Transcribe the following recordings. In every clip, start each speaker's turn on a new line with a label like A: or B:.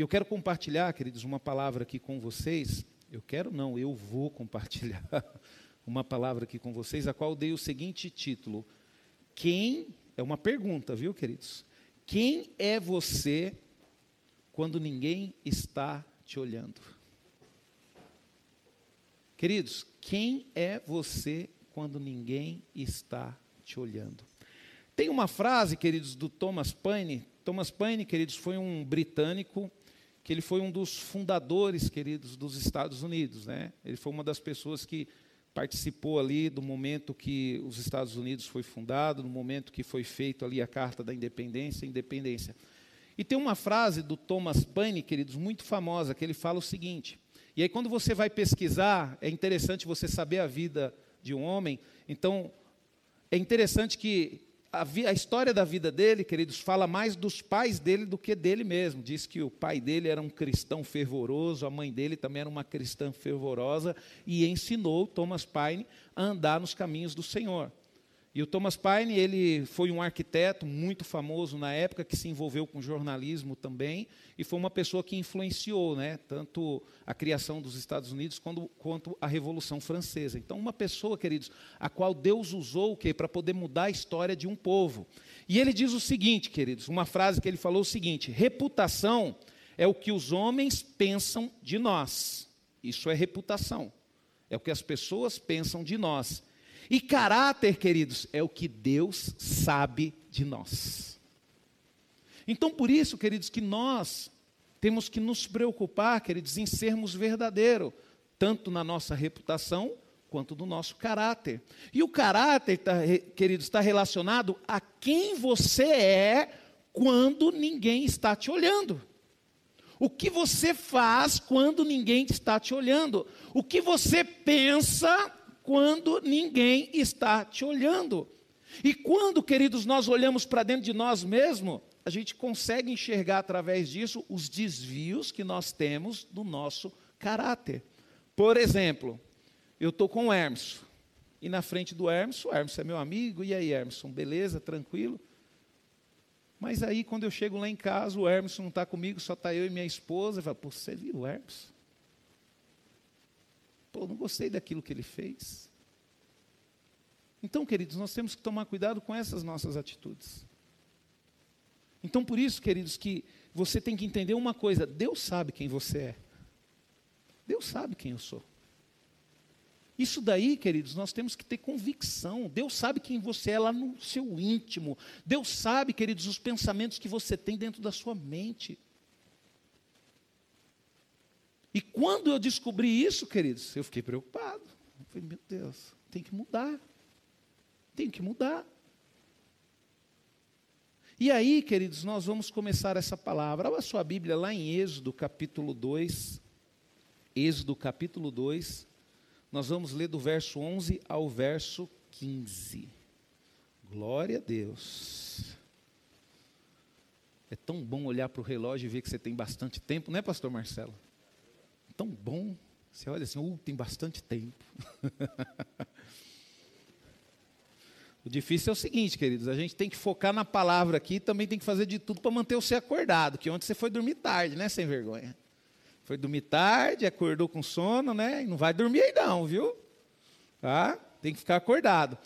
A: Eu quero compartilhar, queridos, uma palavra aqui com vocês. Eu quero não, eu vou compartilhar uma palavra aqui com vocês, a qual dei o seguinte título: Quem é uma pergunta, viu, queridos? Quem é você quando ninguém está te olhando? Queridos, quem é você quando ninguém está te olhando? Tem uma frase, queridos, do Thomas Paine. Thomas Paine, queridos, foi um britânico que ele foi um dos fundadores, queridos, dos Estados Unidos, né? Ele foi uma das pessoas que participou ali do momento que os Estados Unidos foi fundado, no momento que foi feito ali a Carta da Independência, Independência. E tem uma frase do Thomas Paine, queridos, muito famosa, que ele fala o seguinte. E aí quando você vai pesquisar, é interessante você saber a vida de um homem. Então, é interessante que a, a, história da vida dele, queridos, fala mais dos pais dele do que dele mesmo. Diz que o pai dele era um cristão fervoroso, a mãe dele também era uma cristã fervorosa e ensinou Thomas Paine a andar nos caminhos do Senhor. E o Thomas Paine, ele foi um arquiteto muito famoso na época, que se envolveu com jornalismo também, e foi uma pessoa que influenciou né, tanto a criação dos Estados Unidos quanto, quanto a Revolução Francesa. Então, uma pessoa, queridos, a qual Deus usou para poder mudar a história de um povo. E ele diz o seguinte, queridos, uma frase que ele falou o seguinte: reputação é o que os homens pensam de nós. Isso é reputação. É o que as pessoas pensam de nós. E caráter, queridos, é o que Deus sabe de nós. Então, por isso, queridos, que nós temos que nos preocupar, queridos, em sermos verdadeiros, tanto na nossa reputação quanto no nosso caráter. E o caráter, tá, queridos, está relacionado a quem você é quando ninguém está te olhando. O que você faz quando ninguém está te olhando? O que você pensa quando ninguém está te olhando. E quando, queridos, nós olhamos para dentro de nós mesmos, a gente consegue enxergar através disso os desvios que nós temos do nosso caráter. Por exemplo, eu estou com o Hermes, e na frente do Hermes, o Hermes é meu amigo, e aí, Hermeson, beleza, tranquilo? Mas aí, quando eu chego lá em casa, o Hermes não está comigo, só está eu e minha esposa, eu falo, pô, você viu o Hermes? Pô, não gostei daquilo que ele fez. Então, queridos, nós temos que tomar cuidado com essas nossas atitudes. Então, por isso, queridos, que você tem que entender uma coisa: Deus sabe quem você é. Deus sabe quem eu sou. Isso daí, queridos, nós temos que ter convicção. Deus sabe quem você é lá no seu íntimo. Deus sabe, queridos, os pensamentos que você tem dentro da sua mente. E quando eu descobri isso, queridos, eu fiquei preocupado. Eu falei, meu Deus, tem que mudar. Tem que mudar. E aí, queridos, nós vamos começar essa palavra. Abra a sua Bíblia lá em Êxodo capítulo 2. Êxodo capítulo 2. Nós vamos ler do verso 11 ao verso 15. Glória a Deus. É tão bom olhar para o relógio e ver que você tem bastante tempo, né, pastor Marcelo? tão bom. Você olha assim, uh, tem bastante tempo. o difícil é o seguinte, queridos, a gente tem que focar na palavra aqui e também tem que fazer de tudo para manter você acordado, que ontem você foi dormir tarde, né, sem vergonha. Foi dormir tarde, acordou com sono, né? E não vai dormir aí não, viu? Tá? Tem que ficar acordado.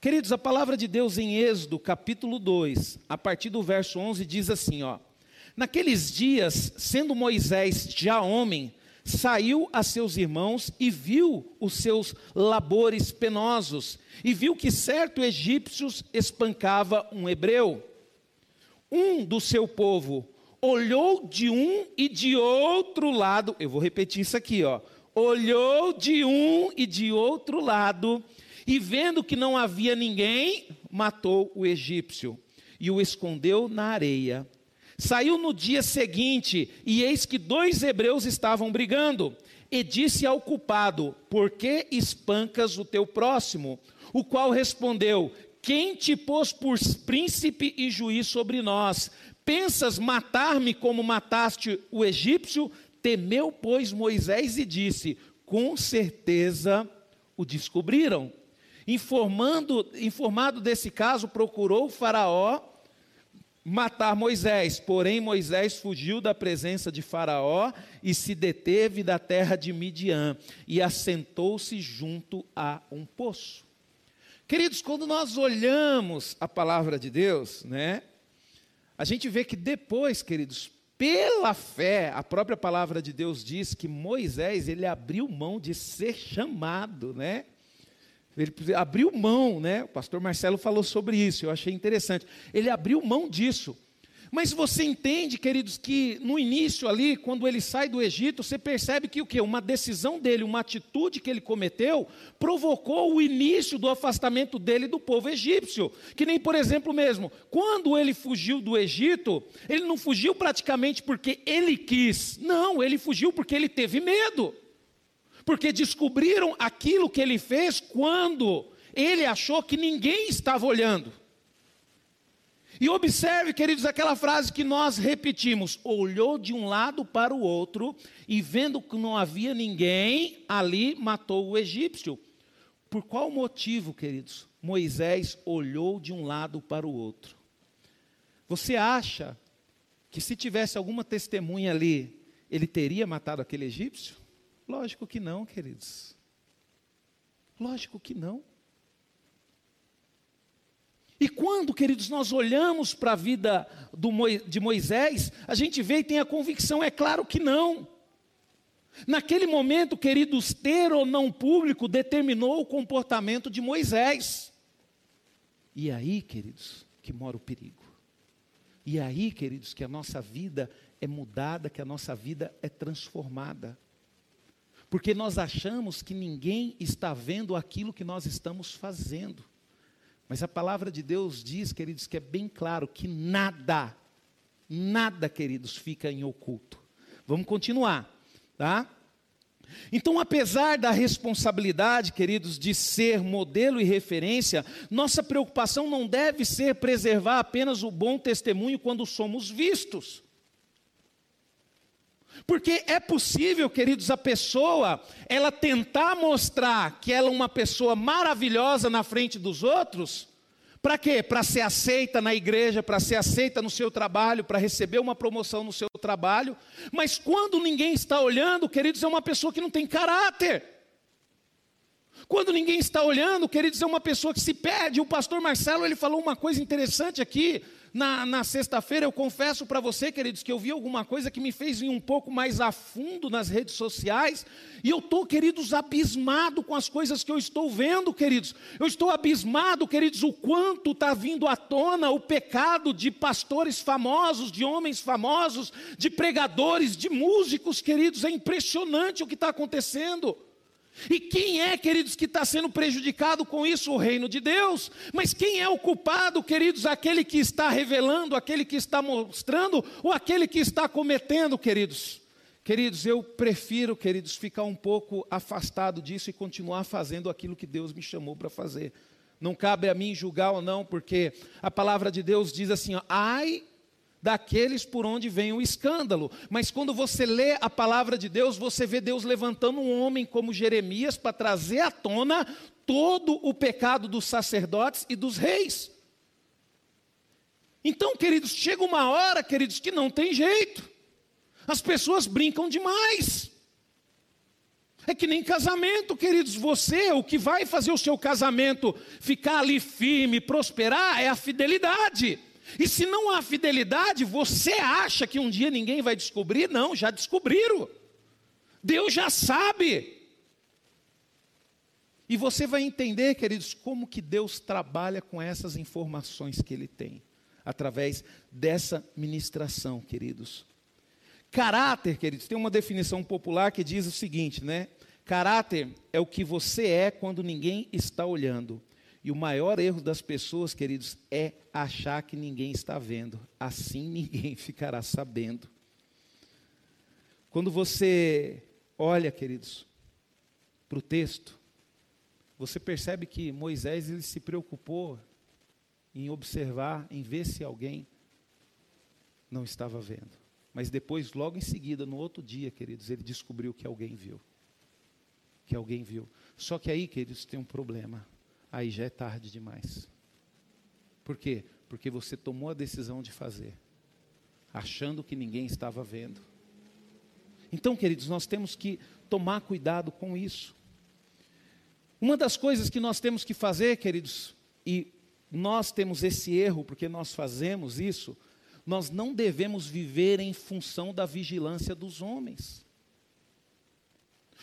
A: Queridos, a palavra de Deus em Êxodo, capítulo 2, a partir do verso 11, diz assim, ó: Naqueles dias, sendo Moisés já homem, saiu a seus irmãos e viu os seus labores penosos, e viu que certo egípcio espancava um hebreu. Um do seu povo olhou de um e de outro lado, eu vou repetir isso aqui, ó. Olhou de um e de outro lado, e vendo que não havia ninguém, matou o egípcio e o escondeu na areia. Saiu no dia seguinte, e eis que dois hebreus estavam brigando. E disse ao culpado: Por que espancas o teu próximo? O qual respondeu: Quem te pôs por príncipe e juiz sobre nós? Pensas matar-me como mataste o egípcio? Temeu, pois, Moisés e disse: Com certeza o descobriram. Informando, informado desse caso, procurou o Faraó matar Moisés. Porém, Moisés fugiu da presença de Faraó e se deteve da terra de Midian e assentou-se junto a um poço. Queridos, quando nós olhamos a palavra de Deus, né, a gente vê que depois, queridos, pela fé, a própria palavra de Deus diz que Moisés, ele abriu mão de ser chamado, né? Ele abriu mão, né? O pastor Marcelo falou sobre isso, eu achei interessante. Ele abriu mão disso. Mas você entende, queridos, que no início ali, quando ele sai do Egito, você percebe que o que? Uma decisão dele, uma atitude que ele cometeu, provocou o início do afastamento dele do povo egípcio. Que nem, por exemplo, mesmo, quando ele fugiu do Egito, ele não fugiu praticamente porque ele quis. Não, ele fugiu porque ele teve medo porque descobriram aquilo que ele fez quando ele achou que ninguém estava olhando. E observe, queridos, aquela frase que nós repetimos: olhou de um lado para o outro e vendo que não havia ninguém, ali matou o egípcio. Por qual motivo, queridos? Moisés olhou de um lado para o outro. Você acha que se tivesse alguma testemunha ali, ele teria matado aquele egípcio? Lógico que não, queridos. Lógico que não. E quando, queridos, nós olhamos para a vida de Moisés, a gente vê e tem a convicção, é claro que não. Naquele momento, queridos, ter ou não público determinou o comportamento de Moisés. E aí, queridos, que mora o perigo. E aí, queridos, que a nossa vida é mudada, que a nossa vida é transformada porque nós achamos que ninguém está vendo aquilo que nós estamos fazendo. Mas a palavra de Deus diz, queridos, que é bem claro que nada, nada, queridos, fica em oculto. Vamos continuar, tá? Então, apesar da responsabilidade, queridos, de ser modelo e referência, nossa preocupação não deve ser preservar apenas o bom testemunho quando somos vistos. Porque é possível, queridos, a pessoa, ela tentar mostrar que ela é uma pessoa maravilhosa na frente dos outros, para quê? Para ser aceita na igreja, para ser aceita no seu trabalho, para receber uma promoção no seu trabalho, mas quando ninguém está olhando, queridos, é uma pessoa que não tem caráter. Quando ninguém está olhando, queridos, é uma pessoa que se perde. O pastor Marcelo, ele falou uma coisa interessante aqui, na, na sexta-feira, eu confesso para você, queridos, que eu vi alguma coisa que me fez ir um pouco mais a fundo nas redes sociais, e eu estou, queridos, abismado com as coisas que eu estou vendo, queridos. Eu estou abismado, queridos, o quanto está vindo à tona o pecado de pastores famosos, de homens famosos, de pregadores, de músicos, queridos. É impressionante o que está acontecendo. E quem é, queridos, que está sendo prejudicado com isso? O reino de Deus. Mas quem é o culpado, queridos? Aquele que está revelando, aquele que está mostrando, ou aquele que está cometendo, queridos? Queridos, eu prefiro, queridos, ficar um pouco afastado disso e continuar fazendo aquilo que Deus me chamou para fazer. Não cabe a mim julgar ou não, porque a palavra de Deus diz assim: ó, ai daqueles por onde vem o escândalo. Mas quando você lê a palavra de Deus, você vê Deus levantando um homem como Jeremias para trazer à tona todo o pecado dos sacerdotes e dos reis. Então, queridos, chega uma hora, queridos, que não tem jeito. As pessoas brincam demais. É que nem casamento, queridos. Você, o que vai fazer o seu casamento ficar ali firme, prosperar, é a fidelidade. E se não há fidelidade, você acha que um dia ninguém vai descobrir? Não, já descobriram. Deus já sabe. E você vai entender, queridos, como que Deus trabalha com essas informações que Ele tem, através dessa ministração, queridos. Caráter, queridos, tem uma definição popular que diz o seguinte, né? Caráter é o que você é quando ninguém está olhando. E o maior erro das pessoas, queridos, é achar que ninguém está vendo. Assim ninguém ficará sabendo. Quando você olha, queridos, para o texto, você percebe que Moisés ele se preocupou em observar, em ver se alguém não estava vendo. Mas depois, logo em seguida, no outro dia, queridos, ele descobriu que alguém viu. Que alguém viu. Só que aí, queridos, tem um problema aí já é tarde demais. Por quê? Porque você tomou a decisão de fazer, achando que ninguém estava vendo. Então, queridos, nós temos que tomar cuidado com isso. Uma das coisas que nós temos que fazer, queridos, e nós temos esse erro porque nós fazemos isso, nós não devemos viver em função da vigilância dos homens.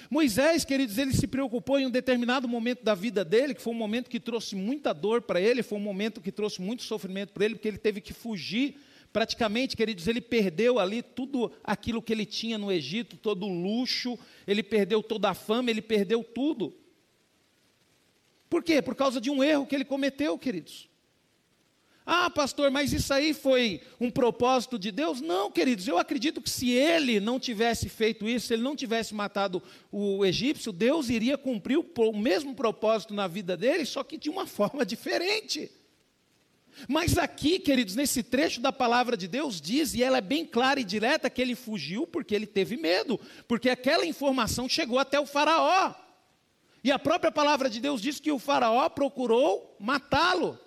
A: Moisés, queridos, ele se preocupou em um determinado momento da vida dele, que foi um momento que trouxe muita dor para ele, foi um momento que trouxe muito sofrimento para ele, porque ele teve que fugir. Praticamente, queridos, ele perdeu ali tudo aquilo que ele tinha no Egito, todo o luxo, ele perdeu toda a fama, ele perdeu tudo. Por quê? Por causa de um erro que ele cometeu, queridos. Ah, pastor, mas isso aí foi um propósito de Deus? Não, queridos, eu acredito que se ele não tivesse feito isso, se ele não tivesse matado o egípcio, Deus iria cumprir o mesmo propósito na vida dele, só que de uma forma diferente. Mas aqui, queridos, nesse trecho da palavra de Deus diz, e ela é bem clara e direta, que ele fugiu porque ele teve medo, porque aquela informação chegou até o Faraó. E a própria palavra de Deus diz que o Faraó procurou matá-lo.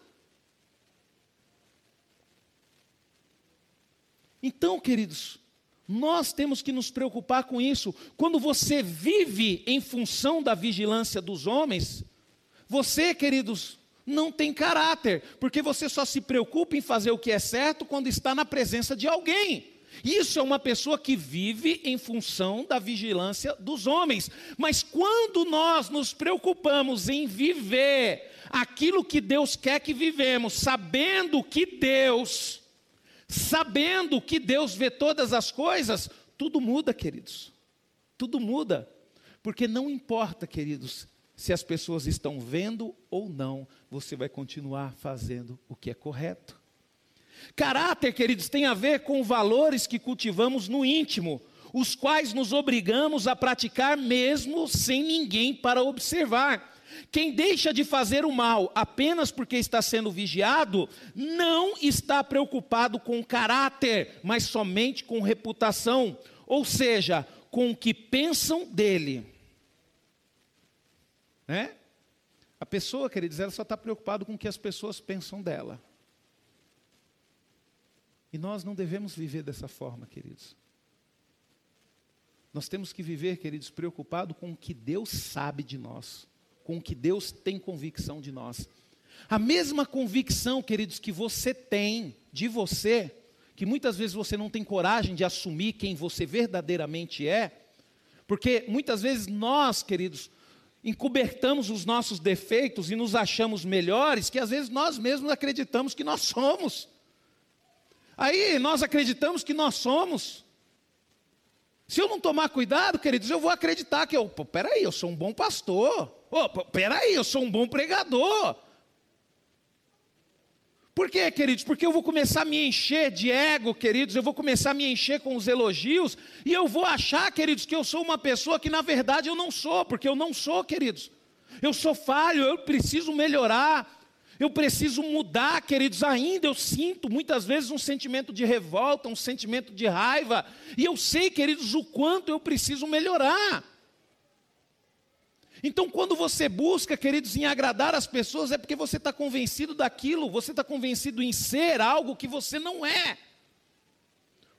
A: Então, queridos, nós temos que nos preocupar com isso. Quando você vive em função da vigilância dos homens, você, queridos, não tem caráter, porque você só se preocupa em fazer o que é certo quando está na presença de alguém. Isso é uma pessoa que vive em função da vigilância dos homens. Mas quando nós nos preocupamos em viver aquilo que Deus quer que vivemos, sabendo que Deus sabendo que Deus vê todas as coisas, tudo muda, queridos. Tudo muda. Porque não importa, queridos, se as pessoas estão vendo ou não, você vai continuar fazendo o que é correto. Caráter, queridos, tem a ver com valores que cultivamos no íntimo, os quais nos obrigamos a praticar mesmo sem ninguém para observar. Quem deixa de fazer o mal apenas porque está sendo vigiado, não está preocupado com caráter, mas somente com reputação, ou seja, com o que pensam dele. Né? A pessoa, queridos, ela só está preocupada com o que as pessoas pensam dela. E nós não devemos viver dessa forma, queridos. Nós temos que viver, queridos, preocupado com o que Deus sabe de nós com que Deus tem convicção de nós. A mesma convicção, queridos, que você tem de você, que muitas vezes você não tem coragem de assumir quem você verdadeiramente é, porque muitas vezes nós, queridos, encobertamos os nossos defeitos e nos achamos melhores, que às vezes nós mesmos acreditamos que nós somos. Aí nós acreditamos que nós somos. Se eu não tomar cuidado, queridos, eu vou acreditar que eu, peraí, eu sou um bom pastor. Oh, peraí, eu sou um bom pregador. Por quê, queridos? Porque eu vou começar a me encher de ego, queridos, eu vou começar a me encher com os elogios, e eu vou achar, queridos, que eu sou uma pessoa que na verdade eu não sou, porque eu não sou, queridos. Eu sou falho, eu preciso melhorar, eu preciso mudar, queridos. Ainda eu sinto muitas vezes um sentimento de revolta, um sentimento de raiva, e eu sei, queridos, o quanto eu preciso melhorar. Então, quando você busca, queridos, em agradar as pessoas, é porque você está convencido daquilo, você está convencido em ser algo que você não é.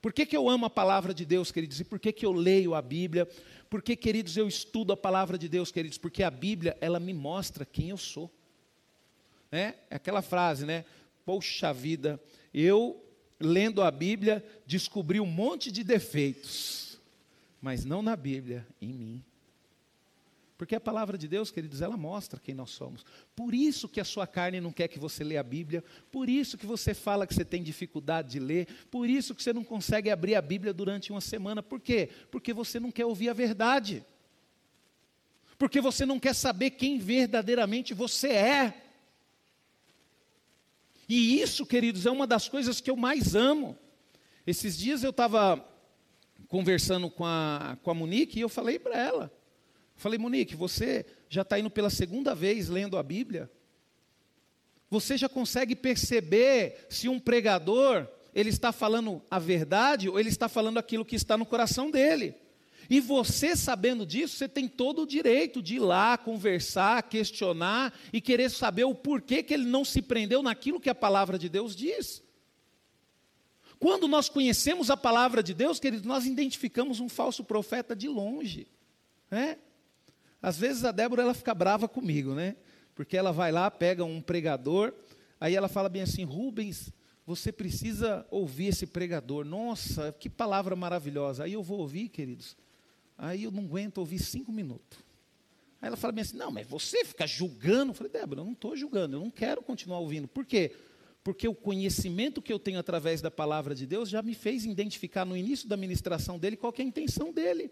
A: Por que, que eu amo a palavra de Deus, queridos? E por que, que eu leio a Bíblia? Por que, queridos, eu estudo a palavra de Deus, queridos? Porque a Bíblia, ela me mostra quem eu sou. É, é aquela frase, né? Poxa vida, eu, lendo a Bíblia, descobri um monte de defeitos, mas não na Bíblia, em mim. Porque a palavra de Deus, queridos, ela mostra quem nós somos. Por isso que a sua carne não quer que você leia a Bíblia, por isso que você fala que você tem dificuldade de ler, por isso que você não consegue abrir a Bíblia durante uma semana. Por quê? Porque você não quer ouvir a verdade. Porque você não quer saber quem verdadeiramente você é. E isso, queridos, é uma das coisas que eu mais amo. Esses dias eu estava conversando com a, com a Monique e eu falei para ela. Falei, Monique, você já está indo pela segunda vez lendo a Bíblia? Você já consegue perceber se um pregador ele está falando a verdade ou ele está falando aquilo que está no coração dele? E você sabendo disso, você tem todo o direito de ir lá, conversar, questionar e querer saber o porquê que ele não se prendeu naquilo que a palavra de Deus diz. Quando nós conhecemos a palavra de Deus, queridos, nós identificamos um falso profeta de longe. Né? Às vezes a Débora ela fica brava comigo, né? Porque ela vai lá, pega um pregador, aí ela fala bem assim: Rubens, você precisa ouvir esse pregador. Nossa, que palavra maravilhosa. Aí eu vou ouvir, queridos. Aí eu não aguento ouvir cinco minutos. Aí ela fala bem assim: Não, mas você fica julgando. Eu falei, Débora, eu não estou julgando, eu não quero continuar ouvindo. Por quê? Porque o conhecimento que eu tenho através da palavra de Deus já me fez identificar no início da ministração dele qual é a intenção dele.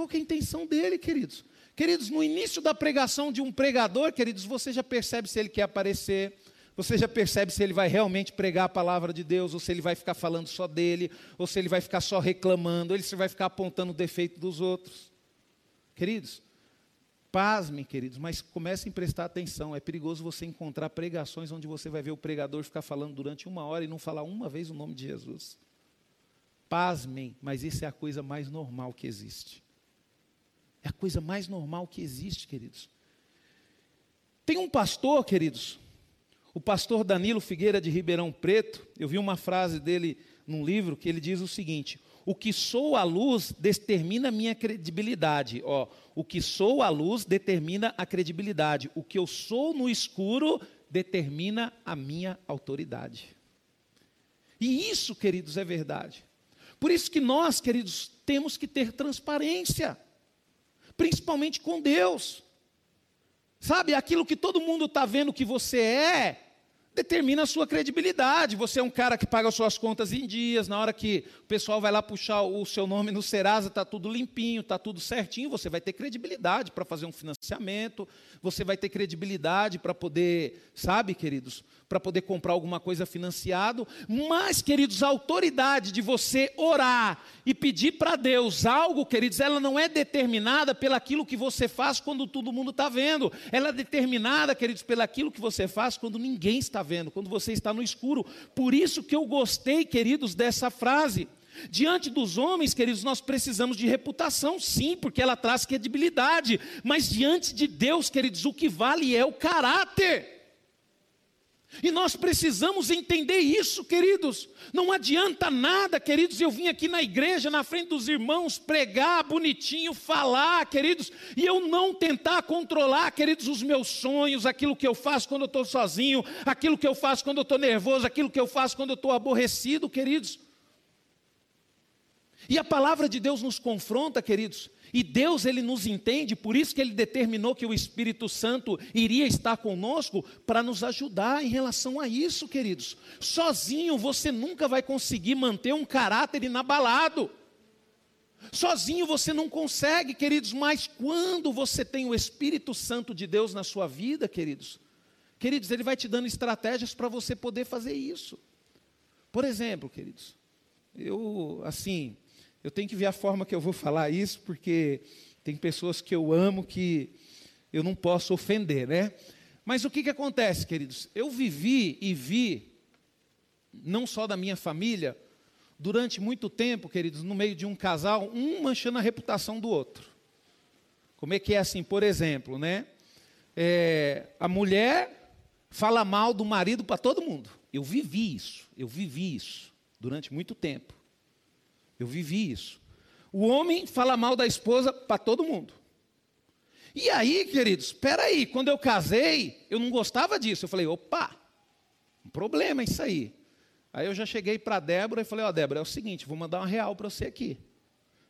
A: Qual é a intenção dele, queridos? Queridos, no início da pregação de um pregador, queridos, você já percebe se ele quer aparecer, você já percebe se ele vai realmente pregar a palavra de Deus, ou se ele vai ficar falando só dele, ou se ele vai ficar só reclamando, ou se vai ficar apontando o defeito dos outros. Queridos, pasmem, queridos, mas comecem a prestar atenção. É perigoso você encontrar pregações onde você vai ver o pregador ficar falando durante uma hora e não falar uma vez o nome de Jesus. Pasmem, mas isso é a coisa mais normal que existe. É a coisa mais normal que existe, queridos. Tem um pastor, queridos, o pastor Danilo Figueira de Ribeirão Preto, eu vi uma frase dele num livro que ele diz o seguinte: O que sou a luz determina a minha credibilidade. Ó, o que sou a luz determina a credibilidade. O que eu sou no escuro determina a minha autoridade. E isso, queridos, é verdade. Por isso que nós, queridos, temos que ter transparência principalmente com Deus. Sabe, aquilo que todo mundo está vendo que você é, determina a sua credibilidade. Você é um cara que paga suas contas em dias, na hora que o pessoal vai lá puxar o seu nome no Serasa, está tudo limpinho, está tudo certinho, você vai ter credibilidade para fazer um financiamento, você vai ter credibilidade para poder, sabe, queridos, para poder comprar alguma coisa financiado, mas, queridos, a autoridade de você orar e pedir para Deus algo, queridos, ela não é determinada pelaquilo que você faz quando todo mundo está vendo, ela é determinada, queridos, pelaquilo que você faz quando ninguém está vendo, quando você está no escuro. Por isso que eu gostei, queridos, dessa frase. Diante dos homens, queridos, nós precisamos de reputação, sim, porque ela traz credibilidade, mas diante de Deus, queridos, o que vale é o caráter. E nós precisamos entender isso, queridos. Não adianta nada, queridos, eu vim aqui na igreja, na frente dos irmãos, pregar bonitinho, falar, queridos, e eu não tentar controlar, queridos, os meus sonhos, aquilo que eu faço quando eu estou sozinho, aquilo que eu faço quando eu estou nervoso, aquilo que eu faço quando eu estou aborrecido, queridos. E a palavra de Deus nos confronta, queridos, e Deus ele nos entende, por isso que ele determinou que o Espírito Santo iria estar conosco para nos ajudar em relação a isso, queridos. Sozinho você nunca vai conseguir manter um caráter inabalado. Sozinho você não consegue, queridos, mas quando você tem o Espírito Santo de Deus na sua vida, queridos, queridos, ele vai te dando estratégias para você poder fazer isso. Por exemplo, queridos, eu assim, eu tenho que ver a forma que eu vou falar isso, porque tem pessoas que eu amo que eu não posso ofender, né? Mas o que, que acontece, queridos? Eu vivi e vi, não só da minha família, durante muito tempo, queridos, no meio de um casal, um manchando a reputação do outro. Como é que é assim, por exemplo, né? É, a mulher fala mal do marido para todo mundo. Eu vivi isso, eu vivi isso durante muito tempo. Eu vivi isso. O homem fala mal da esposa para todo mundo. E aí, queridos, espera aí, quando eu casei, eu não gostava disso. Eu falei, opa, um problema isso aí. Aí eu já cheguei para a Débora e falei, ó, oh, Débora, é o seguinte, vou mandar uma real para você aqui.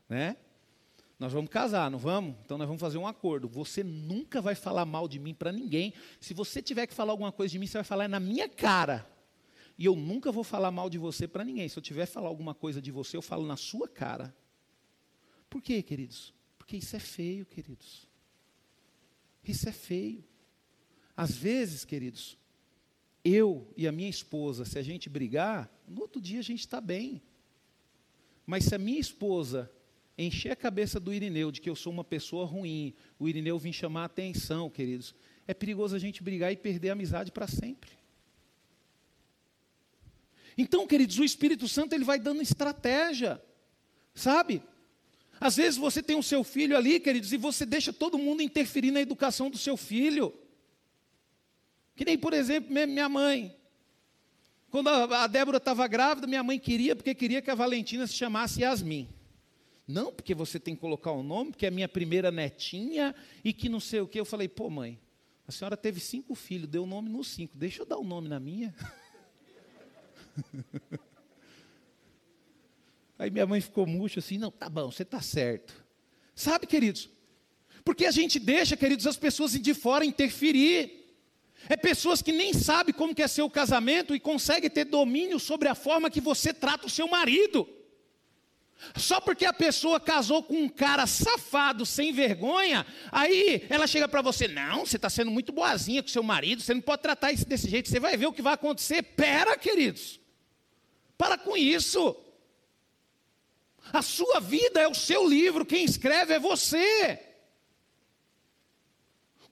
A: Né? Nós vamos casar, não vamos? Então nós vamos fazer um acordo. Você nunca vai falar mal de mim para ninguém. Se você tiver que falar alguma coisa de mim, você vai falar na minha cara. E eu nunca vou falar mal de você para ninguém. Se eu tiver falar alguma coisa de você, eu falo na sua cara. Por quê, queridos? Porque isso é feio, queridos. Isso é feio. Às vezes, queridos, eu e a minha esposa, se a gente brigar, no outro dia a gente está bem. Mas se a minha esposa encher a cabeça do Irineu de que eu sou uma pessoa ruim, o Irineu vir chamar a atenção, queridos, é perigoso a gente brigar e perder a amizade para sempre. Então, queridos, o Espírito Santo ele vai dando estratégia, sabe? Às vezes você tem o seu filho ali, queridos, e você deixa todo mundo interferir na educação do seu filho. Que nem, por exemplo, minha mãe. Quando a Débora estava grávida, minha mãe queria, porque queria que a Valentina se chamasse Yasmin. Não, porque você tem que colocar o nome, porque é minha primeira netinha e que não sei o que. Eu falei, pô, mãe, a senhora teve cinco filhos, deu o nome nos cinco, deixa eu dar o um nome na minha. Aí minha mãe ficou murcha assim, não, tá bom, você está certo. Sabe, queridos? Porque a gente deixa, queridos, as pessoas de fora interferir. É pessoas que nem sabem como que é seu casamento e conseguem ter domínio sobre a forma que você trata o seu marido. Só porque a pessoa casou com um cara safado, sem vergonha, aí ela chega para você, não, você está sendo muito boazinha com seu marido, você não pode tratar isso desse jeito, você vai ver o que vai acontecer. Pera, queridos, para com isso. A sua vida é o seu livro, quem escreve é você.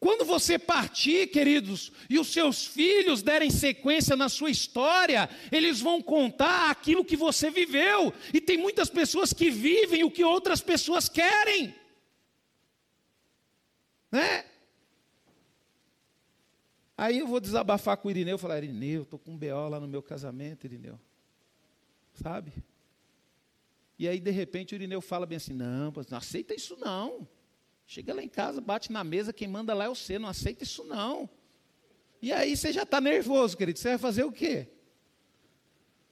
A: Quando você partir, queridos, e os seus filhos derem sequência na sua história, eles vão contar aquilo que você viveu. E tem muitas pessoas que vivem o que outras pessoas querem. Né? Aí eu vou desabafar com o Irineu, falar, Irineu, estou com um BO lá no meu casamento, Irineu. Sabe? E aí, de repente, o Irineu fala bem assim, não, não aceita isso não. Chega lá em casa, bate na mesa, quem manda lá é você, não aceita isso não. E aí você já está nervoso, querido. Você vai fazer o quê?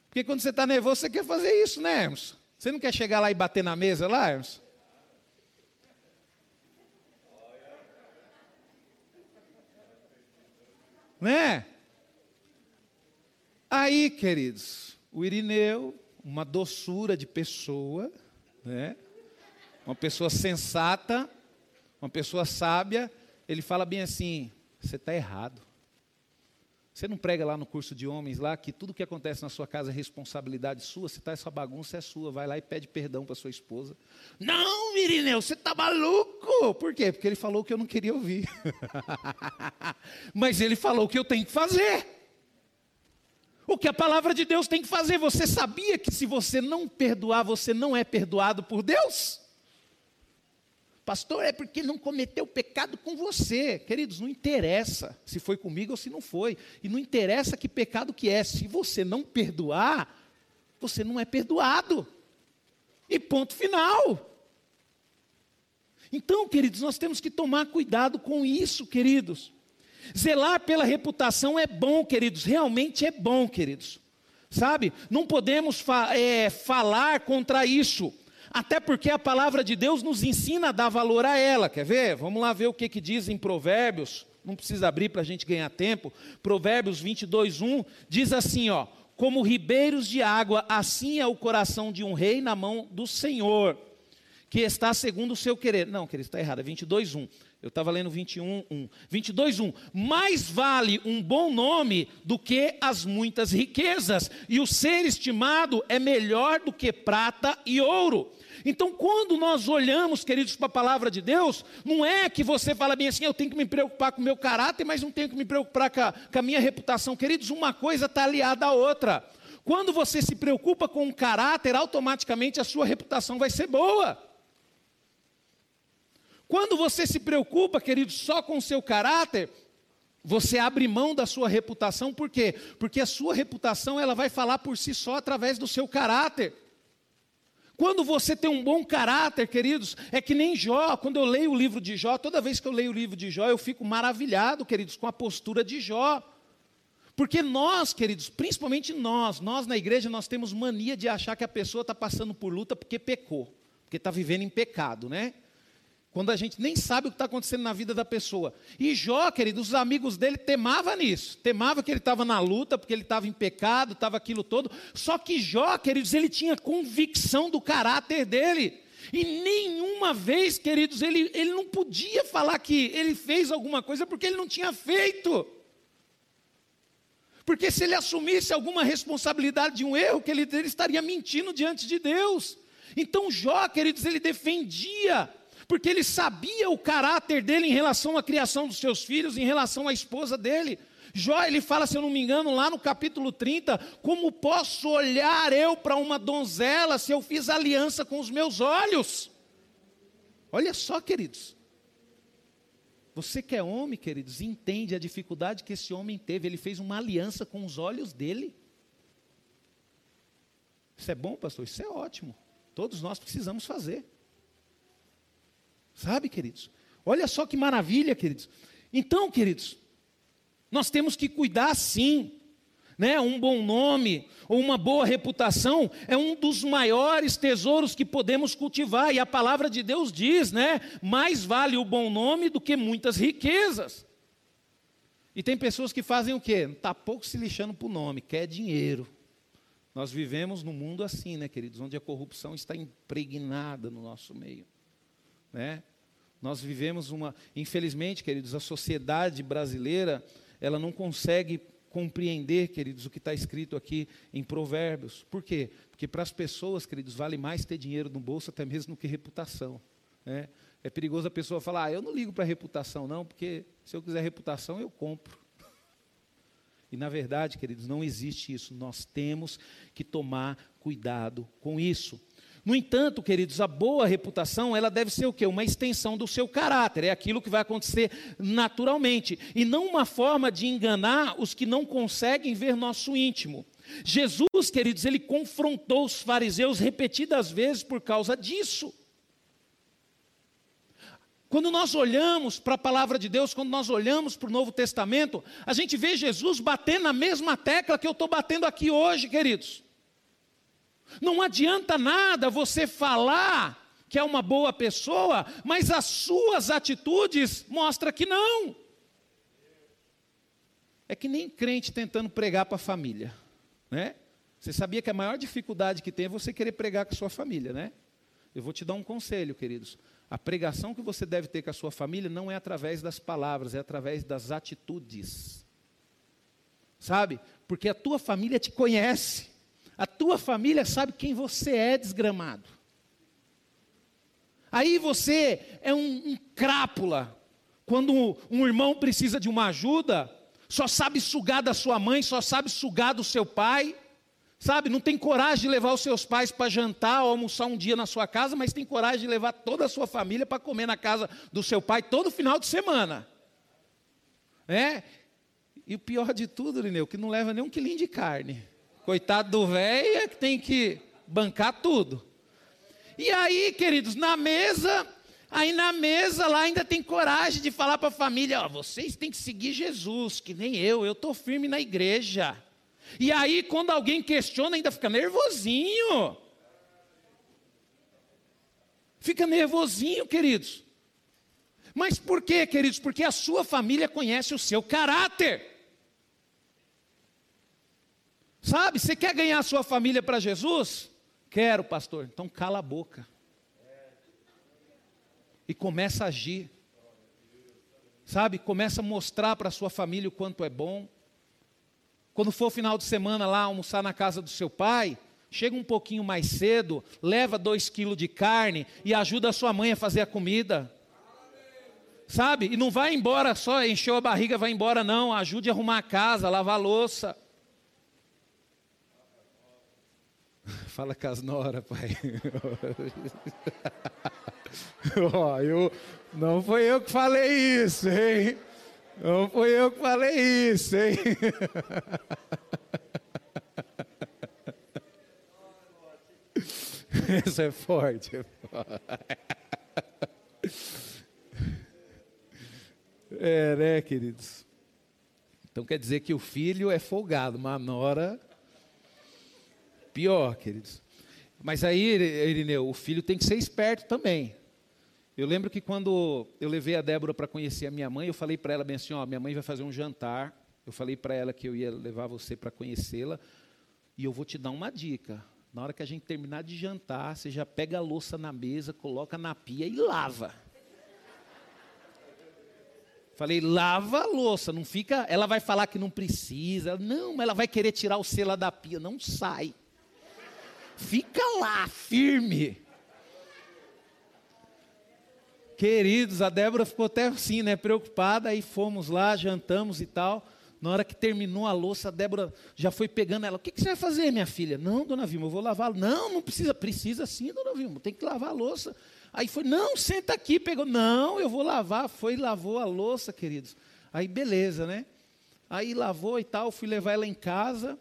A: Porque quando você está nervoso, você quer fazer isso, né, Hermes? Você não quer chegar lá e bater na mesa lá, Hermes? Né? Aí, queridos, o Irineu, uma doçura de pessoa, né? Uma pessoa sensata, uma pessoa sábia, ele fala bem assim: você está errado. Você não prega lá no curso de homens lá que tudo que acontece na sua casa é responsabilidade sua, se está essa bagunça é sua, vai lá e pede perdão para sua esposa. Não, Mirineu, você está maluco. Por quê? Porque ele falou que eu não queria ouvir. Mas ele falou que eu tenho que fazer. O que a palavra de Deus tem que fazer. Você sabia que se você não perdoar, você não é perdoado por Deus? Pastor, é porque não cometeu pecado com você. Queridos, não interessa se foi comigo ou se não foi. E não interessa que pecado que é. Se você não perdoar, você não é perdoado. E ponto final. Então, queridos, nós temos que tomar cuidado com isso, queridos. Zelar pela reputação é bom, queridos, realmente é bom, queridos. Sabe? Não podemos fa é, falar contra isso. Até porque a palavra de Deus nos ensina a dar valor a ela. Quer ver? Vamos lá ver o que, que diz em Provérbios. Não precisa abrir para a gente ganhar tempo. Provérbios 22, 1 diz assim: ó, como ribeiros de água, assim é o coração de um rei na mão do Senhor, que está segundo o seu querer. Não, querido, está errado, é 22, 1. Eu estava lendo 21, 1. 22, 1. Mais vale um bom nome do que as muitas riquezas, e o ser estimado é melhor do que prata e ouro. Então, quando nós olhamos, queridos, para a palavra de Deus, não é que você fala bem assim, eu tenho que me preocupar com o meu caráter, mas não tenho que me preocupar com a, com a minha reputação. Queridos, uma coisa está aliada à outra. Quando você se preocupa com o caráter, automaticamente a sua reputação vai ser boa. Quando você se preocupa, queridos, só com o seu caráter, você abre mão da sua reputação, por quê? Porque a sua reputação ela vai falar por si só através do seu caráter. Quando você tem um bom caráter, queridos, é que nem Jó. Quando eu leio o livro de Jó, toda vez que eu leio o livro de Jó, eu fico maravilhado, queridos, com a postura de Jó. Porque nós, queridos, principalmente nós, nós na igreja, nós temos mania de achar que a pessoa está passando por luta porque pecou, porque está vivendo em pecado, né? Quando a gente nem sabe o que está acontecendo na vida da pessoa. E Jó, querido, os amigos dele temavam nisso, temava que ele estava na luta, porque ele estava em pecado, estava aquilo todo. Só que Jó, queridos, ele tinha convicção do caráter dele. E nenhuma vez, queridos, ele, ele não podia falar que ele fez alguma coisa porque ele não tinha feito. Porque se ele assumisse alguma responsabilidade de um erro, que ele, ele estaria mentindo diante de Deus. Então Jó, queridos, ele defendia porque ele sabia o caráter dele em relação à criação dos seus filhos, em relação à esposa dele. Jó, ele fala, se eu não me engano, lá no capítulo 30, como posso olhar eu para uma donzela se eu fiz aliança com os meus olhos? Olha só, queridos. Você que é homem, queridos, entende a dificuldade que esse homem teve. Ele fez uma aliança com os olhos dele. Isso é bom, pastor? Isso é ótimo. Todos nós precisamos fazer. Sabe, queridos? Olha só que maravilha, queridos. Então, queridos, nós temos que cuidar sim. Né? Um bom nome ou uma boa reputação é um dos maiores tesouros que podemos cultivar, e a palavra de Deus diz, né? Mais vale o bom nome do que muitas riquezas. E tem pessoas que fazem o quê? Está pouco se lixando para o nome, quer dinheiro. Nós vivemos num mundo assim, né, queridos, onde a corrupção está impregnada no nosso meio. Né? Nós vivemos uma. Infelizmente, queridos, a sociedade brasileira ela não consegue compreender, queridos, o que está escrito aqui em Provérbios. Por quê? Porque para as pessoas, queridos, vale mais ter dinheiro no bolso até mesmo do que reputação. Né? É perigoso a pessoa falar, ah, eu não ligo para reputação, não, porque se eu quiser reputação, eu compro. E na verdade, queridos, não existe isso. Nós temos que tomar cuidado com isso. No entanto, queridos, a boa reputação, ela deve ser o quê? Uma extensão do seu caráter, é aquilo que vai acontecer naturalmente, e não uma forma de enganar os que não conseguem ver nosso íntimo. Jesus, queridos, ele confrontou os fariseus repetidas vezes por causa disso. Quando nós olhamos para a palavra de Deus, quando nós olhamos para o Novo Testamento, a gente vê Jesus batendo na mesma tecla que eu estou batendo aqui hoje, queridos. Não adianta nada você falar que é uma boa pessoa, mas as suas atitudes mostram que não. É que nem crente tentando pregar para a família, né? Você sabia que a maior dificuldade que tem é você querer pregar com a sua família, né? Eu vou te dar um conselho, queridos. A pregação que você deve ter com a sua família não é através das palavras, é através das atitudes. Sabe? Porque a tua família te conhece. A tua família sabe quem você é desgramado. Aí você é um, um crápula. Quando um, um irmão precisa de uma ajuda, só sabe sugar da sua mãe, só sabe sugar do seu pai. Sabe, não tem coragem de levar os seus pais para jantar ou almoçar um dia na sua casa, mas tem coragem de levar toda a sua família para comer na casa do seu pai todo final de semana. É? E o pior de tudo, Lineu, que não leva nem um quilinho de carne. Coitado do velho é que tem que bancar tudo. E aí, queridos, na mesa, aí na mesa lá ainda tem coragem de falar para a família: ó, vocês têm que seguir Jesus, que nem eu, eu estou firme na igreja. E aí, quando alguém questiona, ainda fica nervosinho. Fica nervosinho, queridos. Mas por quê, queridos? Porque a sua família conhece o seu caráter. Sabe, você quer ganhar a sua família para Jesus? Quero, pastor. Então cala a boca. E começa a agir. Sabe, começa a mostrar para a sua família o quanto é bom. Quando for final de semana lá almoçar na casa do seu pai, chega um pouquinho mais cedo, leva dois quilos de carne e ajuda a sua mãe a fazer a comida. Sabe? E não vai embora só, encheu a barriga, vai embora, não. Ajude a arrumar a casa, lavar a louça. Fala com as nora, pai. oh, eu, não foi eu que falei isso, hein? Não foi eu que falei isso, hein? Isso é forte. É, né, queridos? Então quer dizer que o filho é folgado, mas a nora Pior, queridos. Mas aí, Irineu, o filho tem que ser esperto também. Eu lembro que quando eu levei a Débora para conhecer a minha mãe, eu falei para ela bem assim, ó, minha mãe vai fazer um jantar. Eu falei para ela que eu ia levar você para conhecê-la e eu vou te dar uma dica. Na hora que a gente terminar de jantar, você já pega a louça na mesa, coloca na pia e lava. Falei, lava a louça, não fica. Ela vai falar que não precisa. Não, ela vai querer tirar o selo da pia. Não sai. Fica lá, firme. Queridos, a Débora ficou até assim, né, preocupada, aí fomos lá, jantamos e tal. Na hora que terminou a louça, a Débora já foi pegando ela. O que, que você vai fazer, minha filha? Não, dona Vilma, eu vou lavar. Não, não precisa. Precisa sim, dona Vilma, tem que lavar a louça. Aí foi, não, senta aqui, pegou. Não, eu vou lavar. Foi lavou a louça, queridos. Aí beleza, né? Aí lavou e tal, fui levar ela em casa.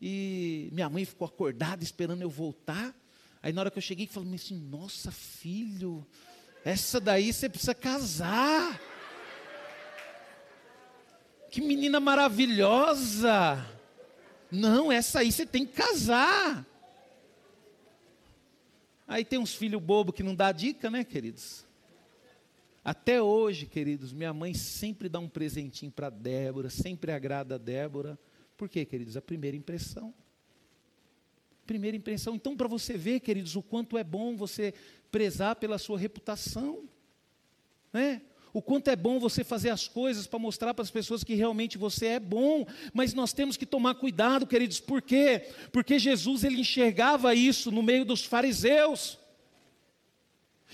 A: E minha mãe ficou acordada esperando eu voltar. Aí na hora que eu cheguei, falei assim: Nossa, filho, essa daí você precisa casar. Que menina maravilhosa. Não, essa aí você tem que casar. Aí tem uns filhos bobos que não dá dica, né, queridos? Até hoje, queridos, minha mãe sempre dá um presentinho para Débora, sempre agrada a Débora. Por quê, queridos? A primeira impressão. Primeira impressão. Então, para você ver, queridos, o quanto é bom você prezar pela sua reputação. Né? o quanto é bom você fazer as coisas para mostrar para as pessoas que realmente você é bom, mas nós temos que tomar cuidado, queridos, por quê? Porque Jesus ele enxergava isso no meio dos fariseus.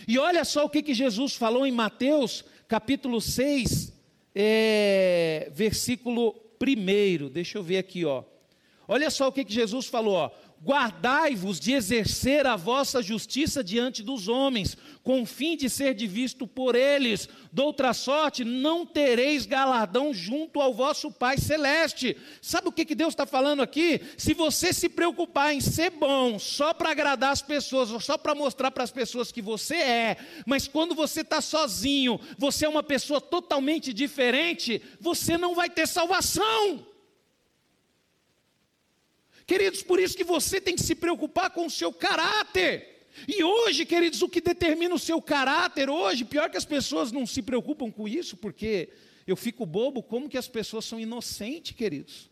A: E olha só o que, que Jesus falou em Mateus, capítulo 6, é, versículo 1. Deixa eu ver aqui, ó. Olha só o que, que Jesus falou, ó guardai-vos de exercer a vossa justiça diante dos homens, com o fim de ser visto por eles. Doutra sorte, não tereis galardão junto ao vosso Pai Celeste. Sabe o que, que Deus está falando aqui? Se você se preocupar em ser bom só para agradar as pessoas, ou só para mostrar para as pessoas que você é, mas quando você está sozinho, você é uma pessoa totalmente diferente, você não vai ter salvação. Queridos, por isso que você tem que se preocupar com o seu caráter. E hoje, queridos, o que determina o seu caráter hoje, pior que as pessoas não se preocupam com isso, porque eu fico bobo como que as pessoas são inocentes, queridos.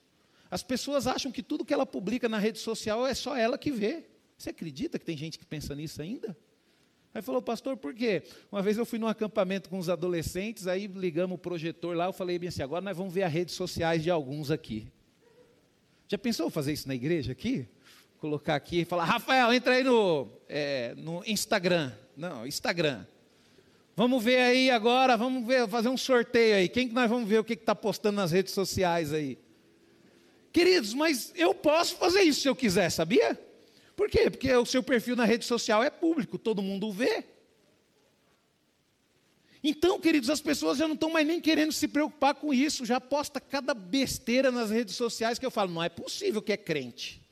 A: As pessoas acham que tudo que ela publica na rede social é só ela que vê. Você acredita que tem gente que pensa nisso ainda? Aí falou, pastor, por quê? Uma vez eu fui num acampamento com os adolescentes, aí ligamos o projetor lá, eu falei bem assim, agora nós vamos ver as redes sociais de alguns aqui. Já pensou fazer isso na igreja aqui? Colocar aqui e falar, Rafael, entra aí no, é, no Instagram. Não, Instagram. Vamos ver aí agora, vamos ver, fazer um sorteio aí. Quem que nós vamos ver o que está postando nas redes sociais aí? Queridos, mas eu posso fazer isso se eu quiser, sabia? Por quê? Porque o seu perfil na rede social é público, todo mundo vê. Então, queridos, as pessoas já não estão mais nem querendo se preocupar com isso, já posta cada besteira nas redes sociais que eu falo, não é possível que é crente.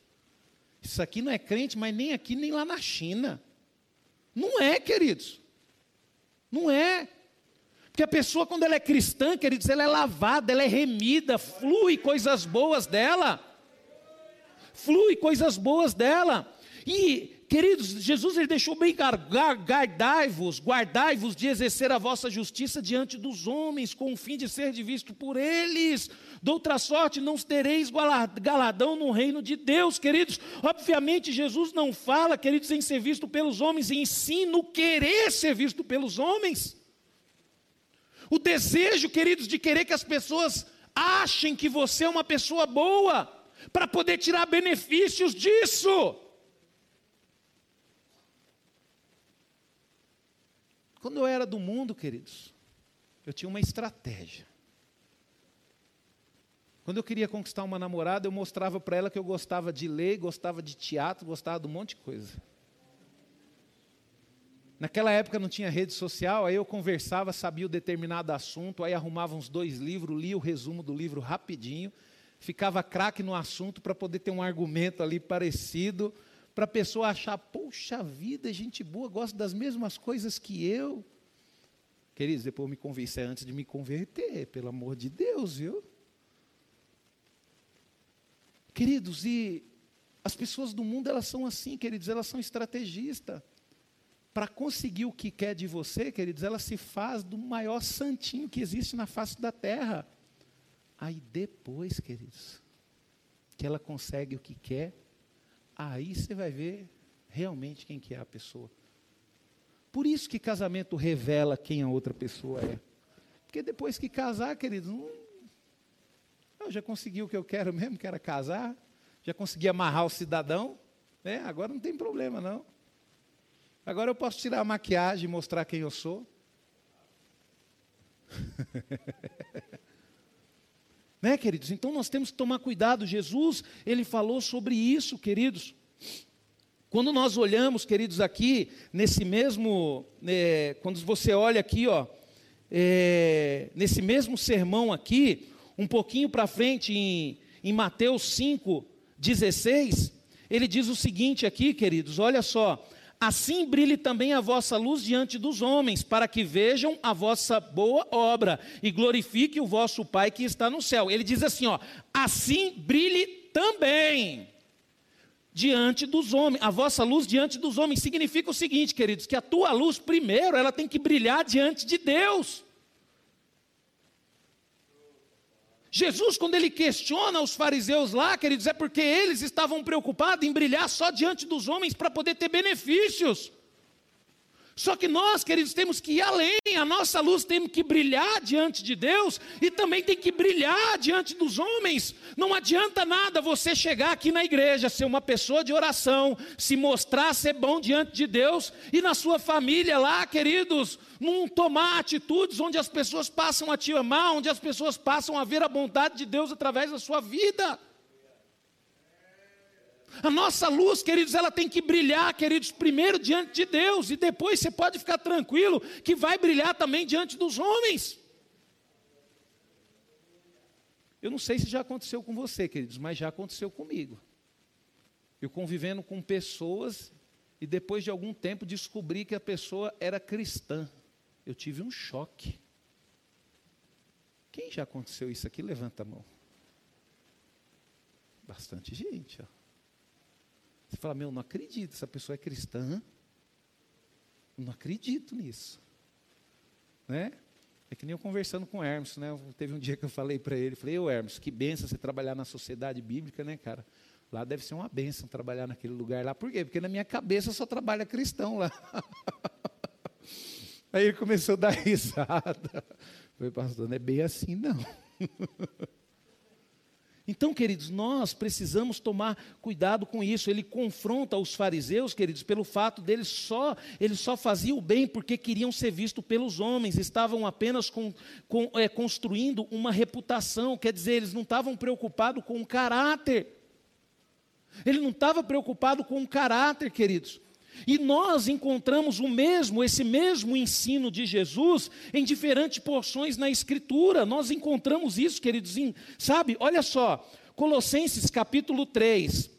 A: Isso aqui não é crente, mas nem aqui nem lá na China. Não é, queridos. Não é. Porque a pessoa, quando ela é cristã, queridos, ela é lavada, ela é remida, flui coisas boas dela. Flui coisas boas dela. E Queridos, Jesus ele deixou bem guardai-vos, guardai-vos de exercer a vossa justiça diante dos homens, com o fim de ser visto por eles. De outra sorte, não tereis galadão no reino de Deus, queridos. Obviamente, Jesus não fala, queridos, em ser visto pelos homens, e ensina o querer ser visto pelos homens. O desejo, queridos, de querer que as pessoas achem que você é uma pessoa boa, para poder tirar benefícios disso. Quando eu era do mundo, queridos, eu tinha uma estratégia. Quando eu queria conquistar uma namorada, eu mostrava para ela que eu gostava de ler, gostava de teatro, gostava de um monte de coisa. Naquela época não tinha rede social, aí eu conversava, sabia o determinado assunto, aí arrumava uns dois livros, lia o resumo do livro rapidinho, ficava craque no assunto para poder ter um argumento ali parecido para a pessoa achar, poxa vida, gente boa, gosta das mesmas coisas que eu. Queridos, depois me convencer antes de me converter, pelo amor de Deus, viu? Queridos, e as pessoas do mundo, elas são assim, queridos, elas são estrategistas. Para conseguir o que quer de você, queridos, ela se faz do maior santinho que existe na face da terra. Aí depois, queridos, que ela consegue o que quer, aí você vai ver realmente quem que é a pessoa. Por isso que casamento revela quem a outra pessoa é. Porque depois que casar, queridos, eu já consegui o que eu quero mesmo, que era casar, já consegui amarrar o cidadão, né? agora não tem problema não. Agora eu posso tirar a maquiagem e mostrar quem eu sou. Né, queridos? Então nós temos que tomar cuidado. Jesus, ele falou sobre isso, queridos. Quando nós olhamos, queridos, aqui, nesse mesmo, é, quando você olha aqui, ó, é, nesse mesmo sermão aqui, um pouquinho para frente, em, em Mateus 5, 16, ele diz o seguinte aqui, queridos, olha só. Assim brilhe também a vossa luz diante dos homens, para que vejam a vossa boa obra e glorifique o vosso Pai que está no céu. Ele diz assim, ó: assim brilhe também diante dos homens, a vossa luz diante dos homens significa o seguinte, queridos, que a tua luz primeiro, ela tem que brilhar diante de Deus. Jesus, quando ele questiona os fariseus lá, queridos, é porque eles estavam preocupados em brilhar só diante dos homens para poder ter benefícios. Só que nós, queridos, temos que ir além, a nossa luz tem que brilhar diante de Deus e também tem que brilhar diante dos homens. Não adianta nada você chegar aqui na igreja, ser uma pessoa de oração, se mostrar ser bom diante de Deus e na sua família lá, queridos, não tomar atitudes onde as pessoas passam a te amar, onde as pessoas passam a ver a bondade de Deus através da sua vida. A nossa luz, queridos, ela tem que brilhar, queridos, primeiro diante de Deus, e depois você pode ficar tranquilo que vai brilhar também diante dos homens. Eu não sei se já aconteceu com você, queridos, mas já aconteceu comigo. Eu convivendo com pessoas e depois de algum tempo descobri que a pessoa era cristã. Eu tive um choque. Quem já aconteceu isso aqui? Levanta a mão. Bastante gente, ó. Você fala, meu, não acredito, essa pessoa é cristã. Não acredito nisso. Né? É que nem eu conversando com o Hermes, né? Teve um dia que eu falei para ele, falei, ô Hermes, que benção você trabalhar na sociedade bíblica, né, cara? Lá deve ser uma benção trabalhar naquele lugar lá. Por quê? Porque na minha cabeça só trabalha cristão lá. Aí ele começou a dar risada. Falei, pastor, não é bem assim, não. Então, queridos, nós precisamos tomar cuidado com isso. Ele confronta os fariseus, queridos, pelo fato deles só, eles só faziam o bem porque queriam ser vistos pelos homens, estavam apenas com, com, é, construindo uma reputação, quer dizer, eles não estavam preocupados com o caráter. Ele não estava preocupado com o caráter, queridos. E nós encontramos o mesmo, esse mesmo ensino de Jesus em diferentes porções na Escritura. Nós encontramos isso, queridos, sabe? Olha só, Colossenses capítulo 3,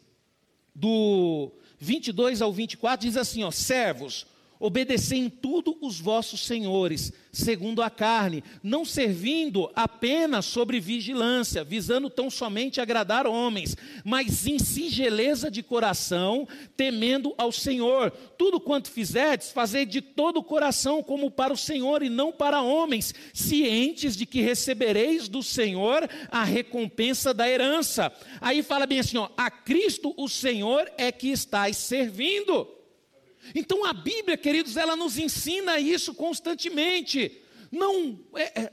A: do 22 ao 24, diz assim: ó, servos, obedecei em tudo os vossos senhores, segundo a carne, não servindo apenas sobre vigilância, visando tão somente agradar homens, mas em singeleza de coração, temendo ao Senhor. Tudo quanto fizerdes, fazei de todo o coração como para o Senhor e não para homens, cientes de que recebereis do Senhor a recompensa da herança. Aí fala bem assim, ó, a Cristo o Senhor é que estáis servindo. Então a Bíblia, queridos, ela nos ensina isso constantemente. Não. É, é...